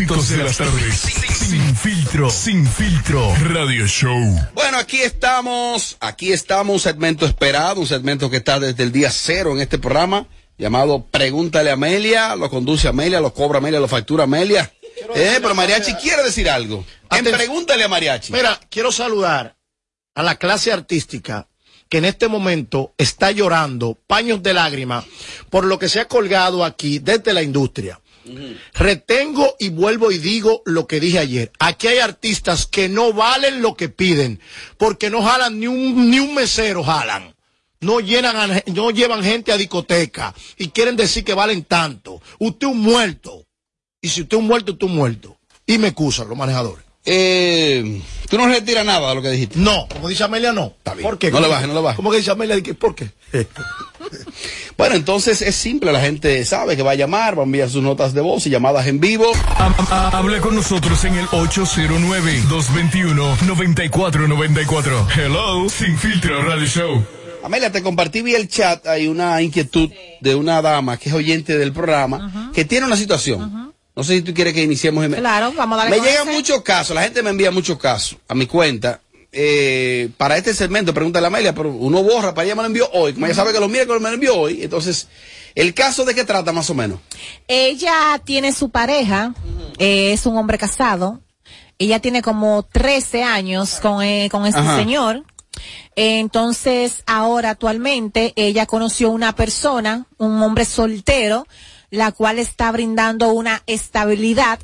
showcitos de las tardes. Sin filtro, sin filtro. Radio Show. Bueno, aquí estamos, aquí estamos, un segmento esperado, un segmento que está desde el día cero en este programa, llamado Pregúntale a Amelia, lo conduce Amelia, lo cobra Amelia, lo factura Amelia. Eh, pero Mariachi quiere decir algo. En Aten- Pregúntale a Mariachi. Mira, quiero saludar a la clase artística que en este momento está llorando paños de lágrimas por lo que se ha colgado aquí desde la industria. Retengo y vuelvo y digo lo que dije ayer. Aquí hay artistas que no valen lo que piden, porque no jalan ni un, ni un mesero jalan. No, llenan no llevan gente a discoteca y quieren decir que valen tanto. Usted un muerto. Y si usted es un muerto, usted un muerto. Y me excusan los manejadores. Eh, ¿Tú no retiras nada de lo que dijiste? No, como dice Amelia, no. ¿Por qué? No le bajes, no le bajes. ¿Cómo que dice Amelia? ¿Por qué? Bueno, entonces es simple, la gente sabe que va a llamar, va a enviar sus notas de voz y llamadas en vivo. Habla con nosotros en el 809-221-9494. Hello, Sin Filtro Radio Show. Amelia, te compartí vía el chat, hay una inquietud de una dama que es oyente del programa, que tiene una situación. No sé si tú quieres que iniciemos. en- Claro, vamos a darle Me llegan ese. muchos casos, la gente me envía muchos casos a mi cuenta. Eh, para este segmento, pregúntale a Amelia, pero uno borra, para ella me lo envió hoy. Como ella sabe que los miércoles me lo envió hoy, entonces, ¿el caso de qué trata más o menos? Ella tiene su pareja, eh, es un hombre casado. Ella tiene como 13 años con, eh, con este Ajá. señor. Entonces, ahora actualmente, ella conoció una persona, un hombre soltero, la cual está brindando una estabilidad,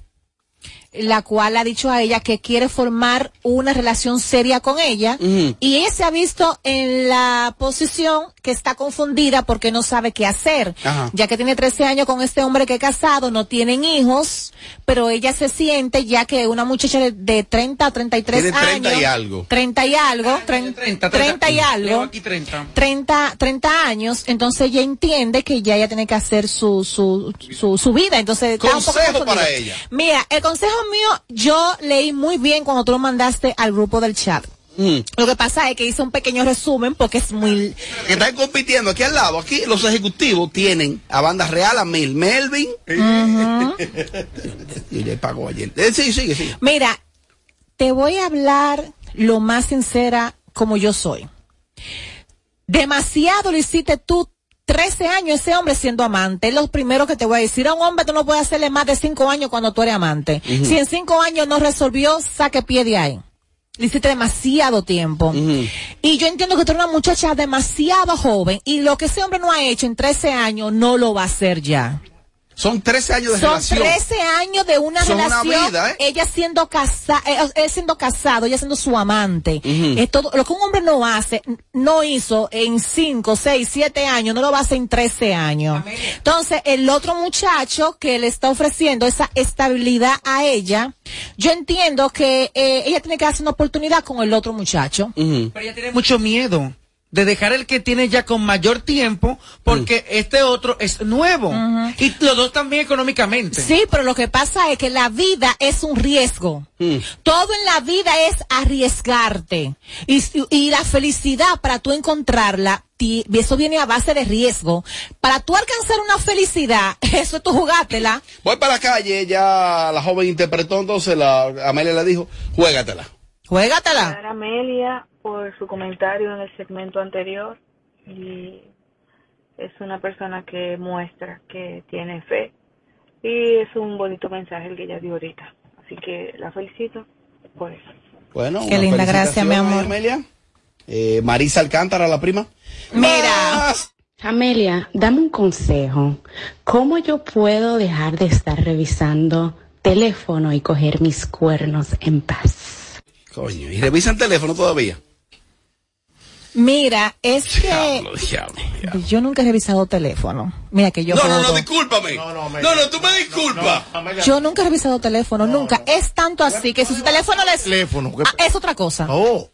la cual ha dicho a ella que quiere formar una relación seria con ella. Y ella se ha visto en la posición que está confundida porque no sabe qué hacer. Ajá. Ya que tiene 13 años con este hombre que es casado, no tienen hijos, pero ella se siente ya que una muchacha de, de 30 a 33 Tiene años. 30 y algo. 30 y algo. 30, 30 y algo. Aquí 30. 30, 30 años, entonces ella entiende que ya ella tiene que hacer su, su, su, su vida. Entonces, está un poco Consejo para ella. Mira, el consejo mío, yo leí muy bien cuando tú lo mandaste al grupo del chat. Lo que pasa es que hice un pequeño resumen porque es muy... Que están compitiendo aquí al lado, aquí los ejecutivos tienen a Banda Real, a Mil, Melvin. y le pagó ayer. Eh, sí, sigue, sigue. Mira, te voy a hablar lo más sincera como yo soy. Demasiado lo hiciste tú 13 años ese hombre siendo amante. Es lo primero que te voy a decir. A un hombre tú no puedes hacerle más de 5 años cuando tú eres amante. Si en 5 años no resolvió, saque pie de ahí. Le hiciste demasiado tiempo. Y yo entiendo que tú eres una muchacha demasiado joven y lo que ese hombre no ha hecho en 13 años no lo va a hacer ya. Son 13 años de Son relación. 13 años de una Son una relación. vida, ¿eh? Ella siendo casada, él siendo casado, ella siendo su amante. Es todo, lo que un hombre no hace, no hizo en 5, 6, 7 años, no lo va a hacer en 13 años. Entonces, el otro muchacho que le está ofreciendo esa estabilidad a ella, yo entiendo que eh, ella tiene que hacer una oportunidad con el otro muchacho. Pero ella tiene mucho miedo. De dejar el que tiene ya con mayor tiempo porque este otro es nuevo. Y los dos también económicamente. Sí, pero lo que pasa es que la vida es un riesgo. Todo en la vida es arriesgarte. Y, y la felicidad, para tú encontrarla, ti- eso viene a base de riesgo. Para tú alcanzar una felicidad, eso es tu jugátela. Voy para la calle, ya la joven interpretó, entonces la Amelia le dijo, juégatela. Juégatela. Amelia por su comentario en el segmento anterior y es una persona que muestra que tiene fe y es un bonito mensaje el que ella dio ahorita. Así que la felicito por eso. Bueno, Qué linda, gracias, mi amor. Amelia. Eh, Marisa Alcántara, la prima. Mira. Amelia, dame un consejo. ¿Cómo yo puedo dejar de estar revisando teléfono y coger mis cuernos en paz? Coño, y revisan teléfono todavía. Mira, es que Diablo, diablo. yo nunca he revisado teléfono. Mira que yo No, no, no, discúlpame. No, no, tú me disculpas. Yo nunca he revisado teléfono, nunca. Es tanto así que si su teléfono les... Teléfono. Ah, es otra cosa. Oh.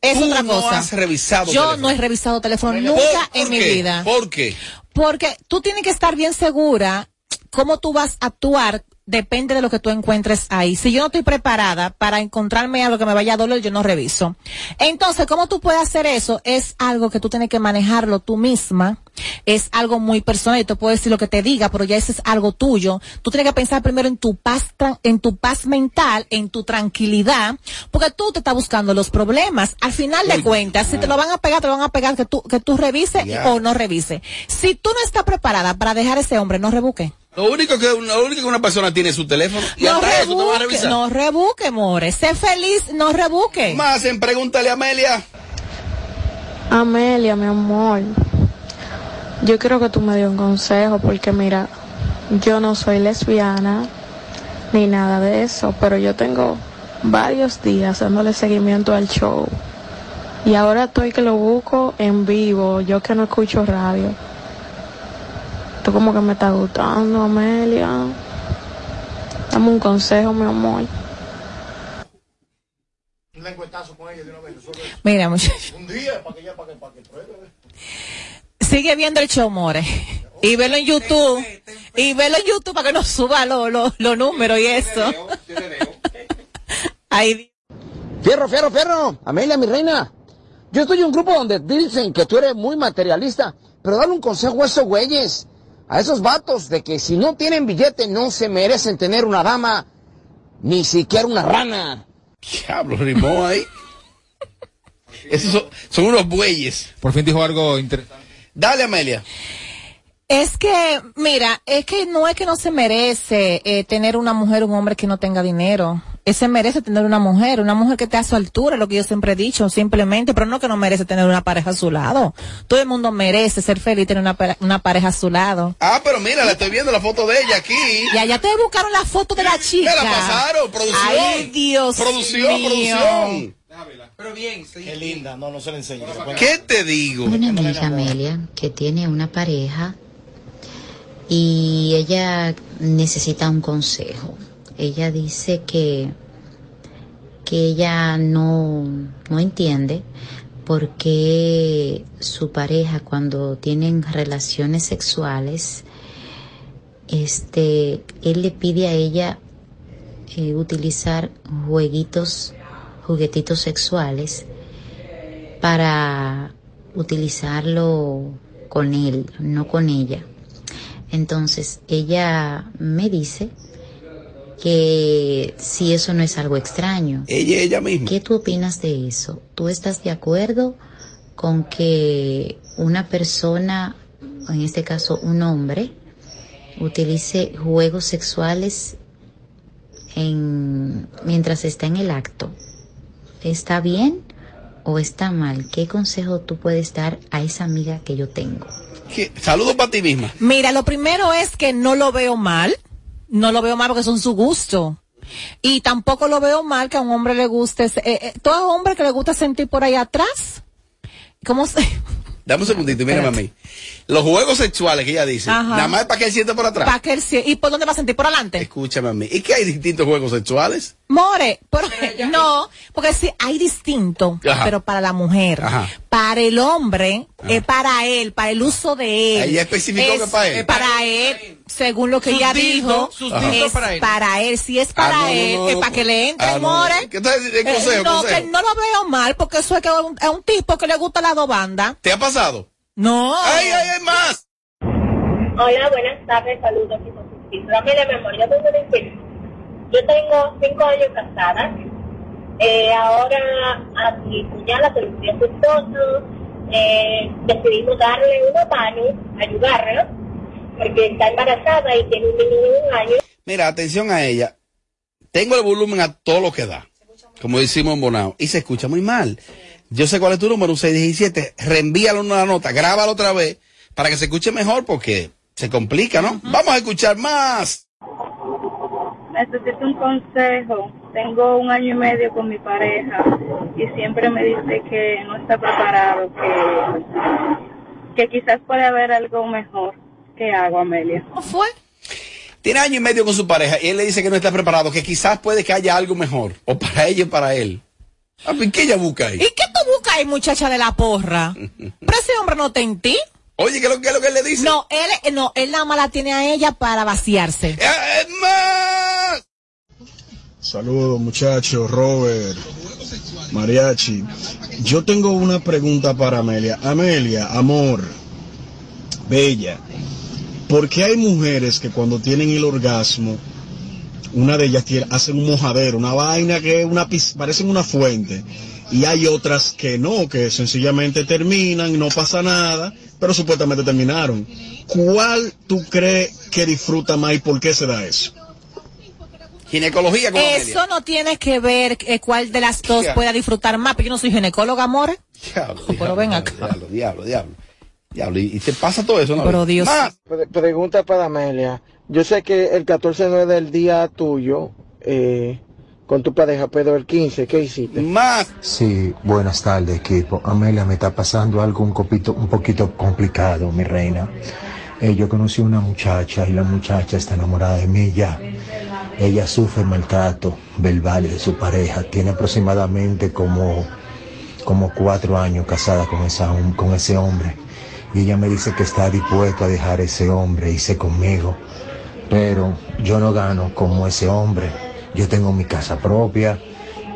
Es Tú otra no cosa. has revisado Yo teléfono. no he revisado teléfono nunca ¿Por en mi vida. ¿Por qué? Porque tú tienes que estar bien segura cómo tú vas a actuar. Depende de lo que tú encuentres ahí. Si yo no estoy preparada para encontrarme algo que me vaya a doler, yo no reviso. Entonces, ¿cómo tú puedes hacer eso? Es algo que tú tienes que manejarlo tú misma. Es algo muy personal. Yo te puedo decir lo que te diga, pero ya eso es algo tuyo. Tú tienes que pensar primero en tu paz, en tu paz mental, en tu tranquilidad, porque tú te estás buscando los problemas. Al final de cuentas, si te lo van a pegar, te lo van a pegar que tú, que tú revises o no revises. Si tú no estás preparada para dejar a ese hombre, no rebuque. Lo único que, lo único que una persona tiene es su teléfono. Y no hasta eso te van a rebuque, revisar. no rebuque, more. Sé feliz, no rebuque. Más en Pregúntale a Amelia. Amelia, mi amor, yo quiero que tú me des un consejo porque mira, yo no soy lesbiana ni nada de eso, pero yo tengo varios días dándole seguimiento al show y ahora estoy que lo busco en vivo, yo que no escucho radio. Tú como que me está gustando, Amelia. Dame un consejo, mi amor. Mira, muchacho. Un día para que ya para que para que pruebe. Sigue viendo el show, more. Y velo en YouTube. Y velo en YouTube para que nos suba los lo, los números y eso. Ahí. Fierro, fierro, fierro. Amelia, mi reina. Yo estoy en un grupo donde dicen que tú eres muy materialista, pero dale un consejo a esos güeyes, a esos vatos, de que si no tienen billete no se merecen tener una dama, ni siquiera una rana. Diablo, rimó ahí. Esos son, son unos bueyes. Por fin dijo algo interesante. Dale, Amelia. Es que, mira, es que no es que no se merece eh, tener una mujer o un hombre que no tenga dinero. Se merece tener una mujer, una mujer que esté a su altura, lo que yo siempre he dicho, simplemente, pero no que no merece tener una pareja a su lado. Todo el mundo merece ser feliz y tener una, una pareja a su lado. Ah, pero mira, le estoy viendo la foto de ella aquí. Y allá te buscaron la foto de la chica. Me la pasaron, producción. Ay, Dios Producción, mío. producción. Pero bien, Qué linda, no, no se le enseña. ¿Qué te digo? Una amiga Amelia que tiene una pareja y ella necesita un consejo. Ella dice que, que ella no, no entiende por qué su pareja cuando tienen relaciones sexuales, este, él le pide a ella eh, utilizar jueguitos, juguetitos sexuales para utilizarlo con él, no con ella. Entonces ella me dice que si eso no es algo extraño. Ella, ella misma. ¿Qué tú opinas de eso? ¿Tú estás de acuerdo con que una persona, en este caso un hombre, utilice juegos sexuales en, mientras está en el acto? ¿Está bien o está mal? ¿Qué consejo tú puedes dar a esa amiga que yo tengo? Saludos para ti misma. Mira, lo primero es que no lo veo mal. No lo veo mal porque son su gusto. Y tampoco lo veo mal que a un hombre le guste, eh, eh, todo hombre que le gusta sentir por ahí atrás. ¿Cómo se? Dame un segundito, mírame a mí. Los juegos sexuales que ella dice, Ajá. nada más es para que él siente por atrás. Pa' que él ¿Y por dónde va a sentir? ¿Por adelante? Escúchame a mí. ¿Y que hay distintos juegos sexuales? More, pero, no, porque sí, hay distinto, Ajá. pero para la mujer. Ajá. Para el hombre, es para él, para el uso de él. Ella especificó Es que para él. Para él, según lo que ella dijo, es para él. para él. Si es para Ah, no, no, él, no, es no. para que le entre, Ah, no. more. ¿Qué estás diciendo? Eh, no, consejo. que no lo veo mal, porque eso es que es un, es un tipo que le gusta la dos bandas. ¿Te ha pasado? No. ¡Ay, ay, ay, más! Hola, buenas tardes, saludos. Mire, mi amor, yo tengo. Yo tengo cinco años casada. Eh, ahora a mi cuñada se le su esposo. Eh, decidimos darle una mano, ayudarla, porque está embarazada y tiene un niño de un año. Mira, atención a ella. Tengo el volumen a todo lo que da. Como decimos en Bonao. Y se escucha muy mal. Yo sé cuál es tu número, un 617. Reenvíalo una nota, grábalo otra vez para que se escuche mejor porque se complica, ¿no? Vamos a escuchar más. Necesito un consejo. Tengo un año y medio con mi pareja y siempre me dice que no está preparado, que, que quizás puede haber algo mejor. ¿Qué hago, Amelia? ¿Cómo fue? Tiene año y medio con su pareja y él le dice que no está preparado, que quizás puede que haya algo mejor. O para ella o para él. Ah, pues, ¿Qué ella busca ahí? ¿Y qué ahí, muchacha de la porra? Pero ese hombre no está en ti. Oye, ¿qué es lo, qué es lo que él le dice? No, él, no, él nada más la tiene a ella para vaciarse. Eh, más! Saludos muchachos, Robert, Mariachi. Yo tengo una pregunta para Amelia. Amelia, amor, bella, ¿por qué hay mujeres que cuando tienen el orgasmo, una de ellas tiene, hacen un mojadero, una vaina que es una, parecen una fuente, y hay otras que no, que sencillamente terminan, no pasa nada, pero supuestamente terminaron? ¿Cuál tú crees que disfruta más y por qué se da eso? Ginecología con Amelia. Eso no tiene que ver eh, cuál de las dos pueda disfrutar más, porque yo no soy ginecóloga, amor. Diablo, Pero ven acá. Diablo, diablo, diablo. Diablo, y, y te pasa todo eso, ¿no? Pero Dios. Más. Pre- pregunta para Amelia. Yo sé que el 14 no es del día tuyo eh, con tu pareja, pero el 15, ¿qué hiciste? Más. Sí, buenas tardes equipo. Amelia, me está pasando algo un, copito, un poquito complicado, mi reina. Eh, yo conocí una muchacha y la muchacha está enamorada de mí ya. Ella sufre maltrato verbal de su pareja. Tiene aproximadamente como, como cuatro años casada con, esa, con ese hombre. Y ella me dice que está dispuesto a dejar ese hombre, irse conmigo. Pero yo no gano como ese hombre. Yo tengo mi casa propia,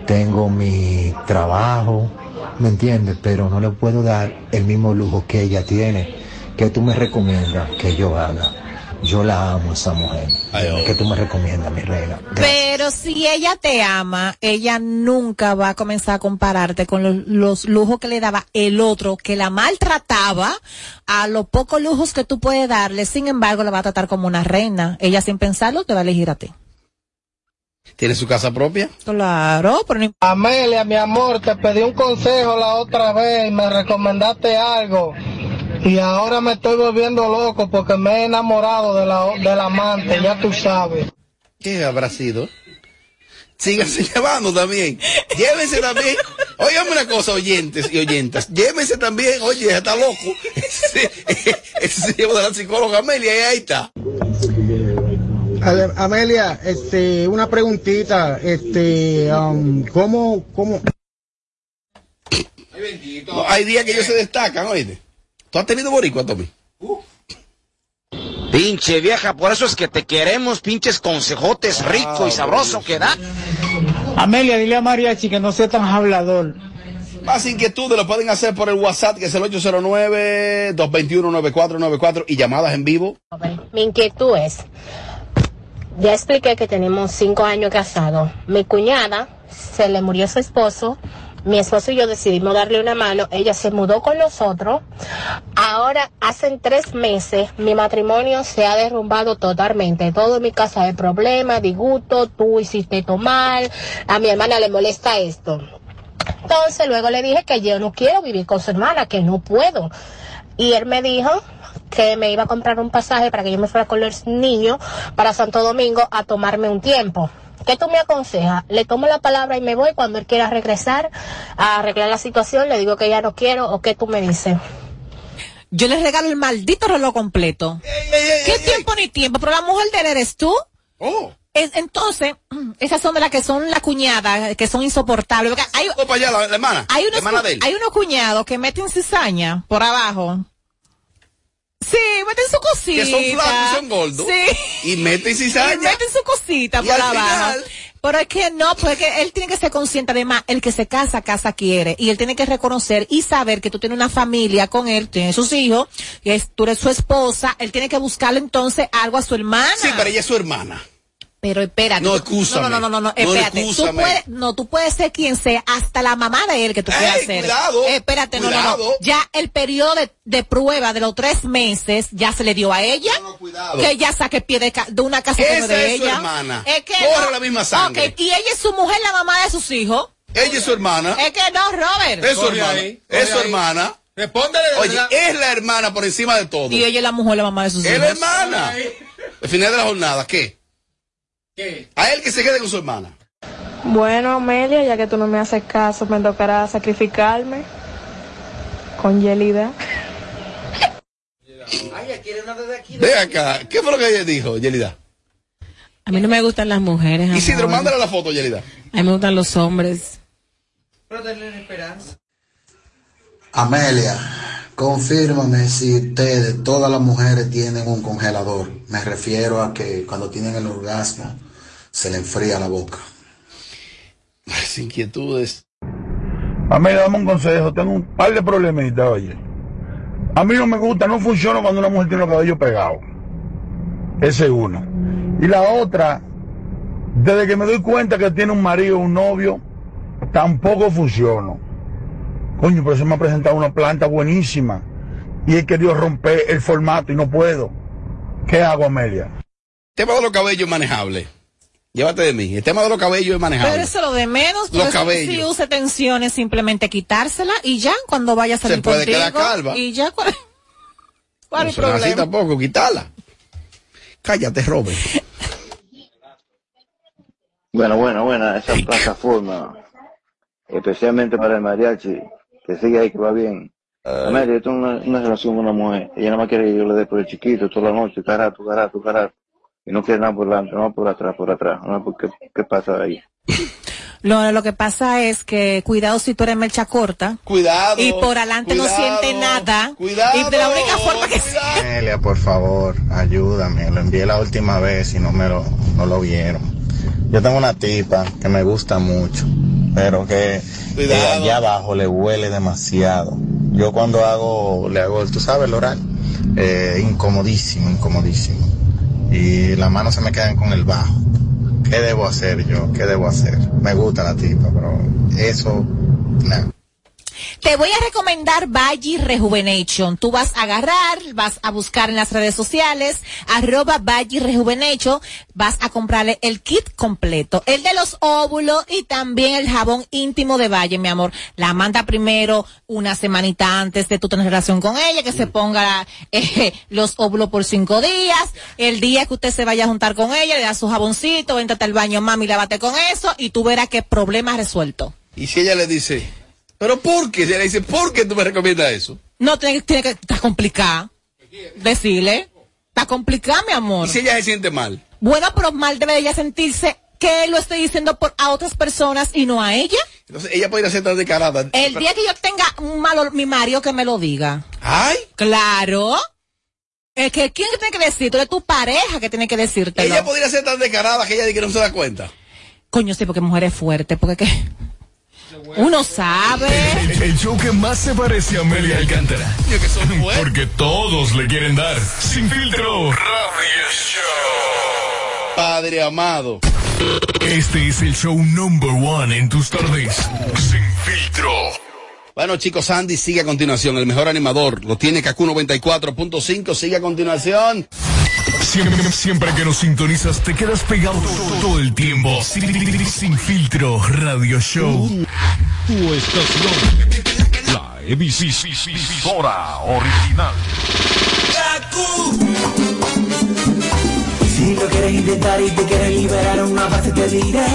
tengo mi trabajo, ¿me entiendes? Pero no le puedo dar el mismo lujo que ella tiene. ¿Qué tú me recomiendas que yo haga? Yo la amo esa mujer. ¿Qué tú me recomiendas, mi reina? Pero si ella te ama, ella nunca va a comenzar a compararte con los, los lujos que le daba el otro, que la maltrataba a los pocos lujos que tú puedes darle. Sin embargo, la va a tratar como una reina. Ella sin pensarlo te va a elegir a ti. ¿Tiene su casa propia? Claro, pero no Amelia, mi amor, te pedí un consejo la otra vez y me recomendaste algo. Y ahora me estoy volviendo loco porque me he enamorado de la, del amante, ya tú sabes. ¿Qué habrá sido? Síganse llevando también. Llévense también. Óigame una cosa, oyentes y oyentas. Llévense también. Oye, está loco. Ese, ese se de la psicóloga Amelia y ahí está. Amelia, este, una preguntita, este, um, ¿cómo, cómo? No, hay días que ellos se destacan, oíste. ¿Tú has tenido boricua, Tommy? Pinche vieja, por eso es que te queremos, pinches consejotes rico y sabroso que da. Amelia, dile a Mariachi que no sea tan hablador. Más inquietudes lo pueden hacer por el WhatsApp, que es el 809-221-9494 y llamadas en vivo. Mi inquietud es, ya expliqué que tenemos cinco años casados. Mi cuñada se le murió su esposo. Mi esposo y yo decidimos darle una mano. Ella se mudó con nosotros. Ahora, hace tres meses, mi matrimonio se ha derrumbado totalmente. Todo mi casa hay problemas, disgusto, tú hiciste esto mal. A mi hermana le molesta esto. Entonces, luego le dije que yo no quiero vivir con su hermana, que no puedo. Y él me dijo que me iba a comprar un pasaje para que yo me fuera con los niños para Santo Domingo a tomarme un tiempo. ¿Qué tú me aconsejas? Le tomo la palabra y me voy cuando él quiera regresar a arreglar la situación, le digo que ya no quiero o qué tú me dices. Yo les regalo el maldito reloj completo. ¿Qué tiempo ni tiempo? Pero la mujer de él eres tú. Oh. Es- entonces, esas son de las que son las cuñadas, que son insoportables. Porque Hay, para allá, la, la hermana. hay, unos, hermana cu- de él. hay unos cuñados que meten cizaña por abajo. Sí, meten su cosita. Que son flacos y son gordos. Sí. Y meten cizaña. Y meten su cosita Y por abajo. final- Pero es que no, porque él tiene que ser consciente, además, el que se casa, casa quiere. Y él tiene que reconocer y saber que tú tienes una familia con él, tienes sus hijos, que es, tú eres su esposa, él tiene que buscarle entonces algo a su hermana. Sí, pero ella es su hermana. Pero espérate. No, tú- excúsame. No, no, no, no, no, No, espérate. tú excúsame. puedes, no, tú puedes ser quien sea, hasta la mamá de él que tú quieras Ey, ser. cuidado, Eh, espérate, no, no, no. Ya el periodo de, de prueba de los tres meses ya se le dio a ella. cuidado. Que ella saque pie de, una casa no Esa es de es su ella. hermana. Es que Corre no. la misma sangre. Ok, y ella es su mujer, la mamá de sus hijos. Ella es su hermana. Es que no, Robert. Es su Corre hermana. ahí, es su ahí. hermana. Respóndele de Oye, es la hermana por encima de todo. Y ella es la mujer, la mamá de sus Es hijos. la hermana. Al final de la jornada, ¿qué? ¿Qué? A él que se quede con su hermana. Bueno, Amelia, ya que tú no me haces caso, me tocará sacrificarme con Yelida. Ve acá. ¿Qué fue lo que ella dijo, Yelida? A mí no me gustan las mujeres. amor. Isidro, mándale la foto, Yelida. A mí me gustan los hombres. Pero esperanza. Amelia, confírmame si ustedes, todas las mujeres tienen un congelador. Me refiero a que cuando tienen el orgasmo se le enfría la boca. Las inquietudes. Amelia, dame un consejo. Tengo un par de problemitas, oye. A mí no me gusta, no funciona cuando una mujer tiene los cabellos pegados. Esa es una. Y la otra, desde que me doy cuenta que tiene un marido o un novio, tampoco funciona. Coño, pero se me ha presentado una planta buenísima. Y he querido romper el formato y no puedo. ¿Qué hago, Amelia? El tema de los cabellos es manejable. Llévate de mí. El tema de los cabellos es manejable. Pero eso es lo de menos. Los cabellos. Si use tensiones, simplemente quitársela y ya cuando vaya a salir Se puede contigo. quedar calva. Y ya, ¿cuál, cuál no es el será así problema? tampoco, quítala. Cállate, Robert. Bueno, bueno, bueno, esa plataforma, especialmente para el mariachi, que sigue ahí, que va bien. Amelia, yo tengo una, una relación con una mujer, ella nada más quiere que yo le dé por el chiquito toda la noche, carato, carato, carato, y no quiere nada por delante, no por atrás, por atrás, no, porque, ¿qué pasa ahí? Lo, lo que pasa es que cuidado si tú eres melcha corta. Cuidado. Y por adelante no cuidado, siente nada. cuidado, Y de la única forma que Amelia, por favor, ayúdame. Lo envié la última vez y no me lo, no lo vieron. Yo tengo una tipa que me gusta mucho, pero que, que allá abajo le huele demasiado. Yo cuando hago, le hago, tú sabes, el oral, eh, incomodísimo, incomodísimo. Y las manos se me quedan con el bajo. ¿Qué debo hacer yo? ¿Qué debo hacer? Me gusta la tipa, pero eso, nada. Te voy a recomendar Valle Rejuvenation. Tú vas a agarrar, vas a buscar en las redes sociales, arroba Valle Rejuvenation, vas a comprarle el kit completo, el de los óvulos y también el jabón íntimo de Valle, mi amor. La manda primero una semanita antes de tu tener relación con ella, que se ponga eh, los óvulos por cinco días. El día que usted se vaya a juntar con ella, le da su jaboncito, véntate al baño, mami, lávate con eso y tú verás qué problema resuelto. Y si ella le dice, ¿pero por qué? Si ella le dice, ¿por qué tú me recomiendas eso? No, tiene, tiene que estar complicada. Decirle. Está complicada, mi amor. Y si ella se siente mal. Bueno, pero mal debe ella sentirse que lo estoy diciendo por, a otras personas y no a ella. Entonces ella puede ir a ser tan descarada. El día que yo tenga un malo, mi marido que me lo diga. ¡Ay! Claro. Es que ¿quién tiene que decir? Tú eres tu pareja que tiene que decirte. Ella podría ser tan descarada que ella diga que no se da cuenta. Coño, sí, porque mujer es fuerte, porque que uno sabe. El, el show que más se parece a Amelia Alcántara. Porque todos le quieren dar. Sin filtro. Radio Show. Padre amado. Este es el show number one en tus tardes. Sin filtro. Bueno, chicos, Andy sigue a continuación. El mejor animador lo tiene Kaku 94.5. Sigue a continuación. Siempre, siempre que nos sintonizas te quedas pegado todo el tiempo. Sin, sin filtro Radio Show. Tu estación. La emisora original. Si lo quieres intentar y te quieres liberar una parte te diré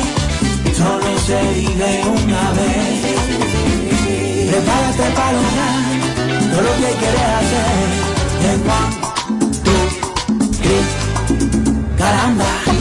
Solo se vive una vez Prepárate para lograr Todo lo que quieres hacer En one,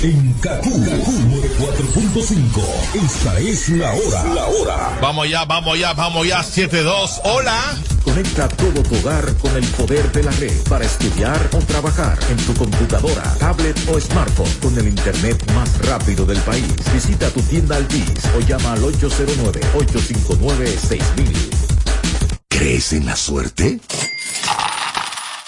En Kaku, Kaku 4.5. Esta es la hora. La hora. Vamos ya, vamos ya, vamos ya. 7-2. Hola. Conecta todo tu hogar con el poder de la red para estudiar o trabajar en tu computadora, tablet o smartphone con el internet más rápido del país. Visita tu tienda Altis o llama al 809-859-6000. ¿Crees en la suerte?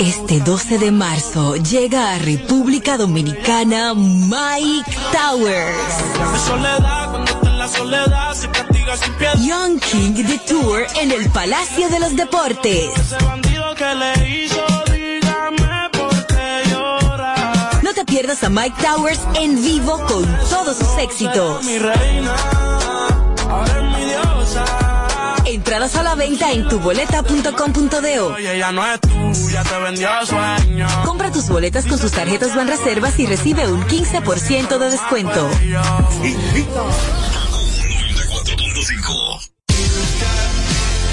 Este 12 de marzo llega a República Dominicana Mike Towers. Young King The Tour en el Palacio de los Deportes. No te pierdas a Mike Towers en vivo con todos sus éxitos. Entradas a la venta en tuboleta.com.do. Compra tus boletas con sus tarjetas Banreservas y recibe un 15% de descuento.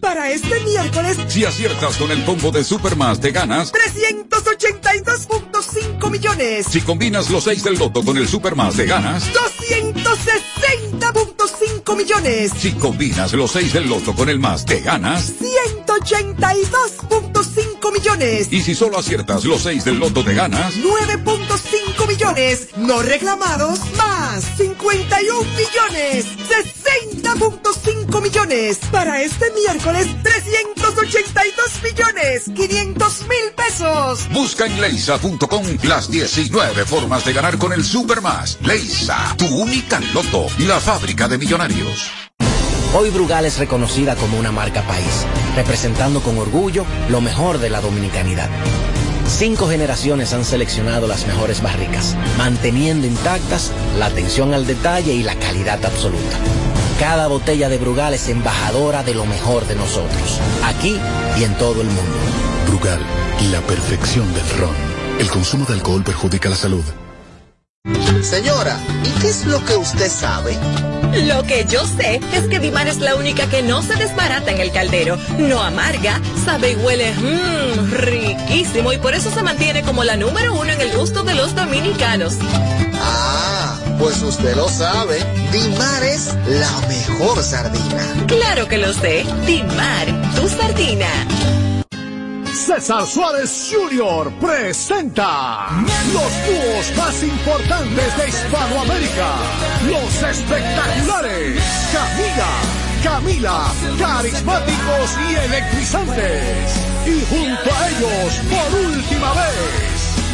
Para este miércoles, Si aciertas con el combo de Supermas, te ganas. 382.5 millones. Si combinas los 6 del loto con el Supermas, te ganas. 260.5 millones. Si combinas los 6 del loto con el más, te ganas. 182.5 millones. Y si solo aciertas los 6 del loto, te ganas. 9.5 millones. No reclamados. Más 51 millones. 60.5 millones. Para este miércoles, 382 millones. 500 mil pesos. Busca en leisa.com las 19 formas de ganar con el Supermas. Leisa, tu única loto, la fábrica de millonarios. Hoy Brugal es reconocida como una marca país, representando con orgullo lo mejor de la dominicanidad. Cinco generaciones han seleccionado las mejores barricas, manteniendo intactas la atención al detalle y la calidad absoluta. Cada botella de Brugal es embajadora de lo mejor de nosotros, aquí y en todo el mundo. Brugal, la perfección del ron. El consumo de alcohol perjudica la salud. Señora, ¿y qué es lo que usted sabe? Lo que yo sé es que Dimar es la única que no se desbarata en el caldero, no amarga, sabe y huele mmm, riquísimo y por eso se mantiene como la número uno en el gusto de los dominicanos. Pues usted lo sabe. Dimar es la mejor sardina. Claro que lo sé, Dimar, tu sardina. César Suárez Jr. presenta los dúos más importantes de Hispanoamérica, los espectaculares Camila, Camila, carismáticos y electrizantes. Y junto a ellos, por última vez,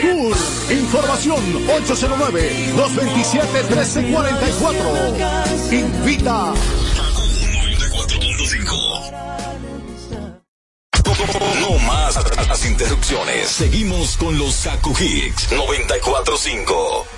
tour. Información 809-227-1344. Invita. No más las interrupciones. Seguimos con los Kaku Hicks 945.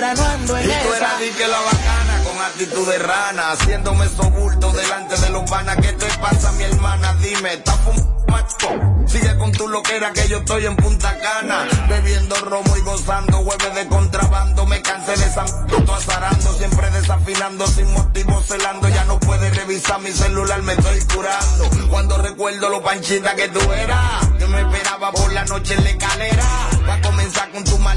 no ando en Y tú eras di que la bacana con actitud de rana, haciéndome esos bultos delante de los panas. ¿Qué te pasa, mi hermana? Dime, ¿estás fumando? Sigue con tu loquera que yo estoy en Punta Cana, bebiendo romo y gozando, hueve de contrabando. Me cansé de esa m- azarando, siempre desafinando, sin motivo celando. Ya no puedes revisar mi celular, me estoy curando. Cuando recuerdo lo panchita que tú eras, yo me esperaba por la noche en la escalera. Va a comenzar con tu mal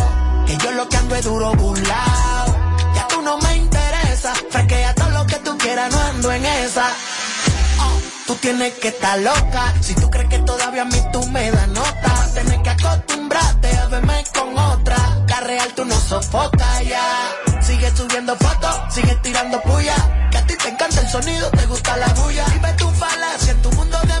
Yo lo que ando es duro burlao. Ya tú no me interesa. Fresquea todo lo que tú quieras, no ando en esa. Oh, Tú tienes que estar loca. Si tú crees que todavía a mí tú me das nota, tienes que acostumbrarte a verme con otra. La tú no sofocas ya. Sigue subiendo fotos, sigue tirando puya. Que a ti te encanta el sonido, te gusta la bulla. Y ve tu falacia en tu mundo de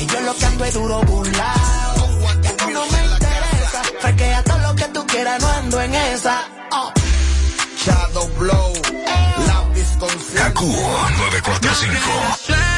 Que yo lo que ando es duro tú no me interesa. Fresquea todo lo que tú quieras, no ando en esa. Oh. Shadow Blow, lápiz consciente. Kaku 945.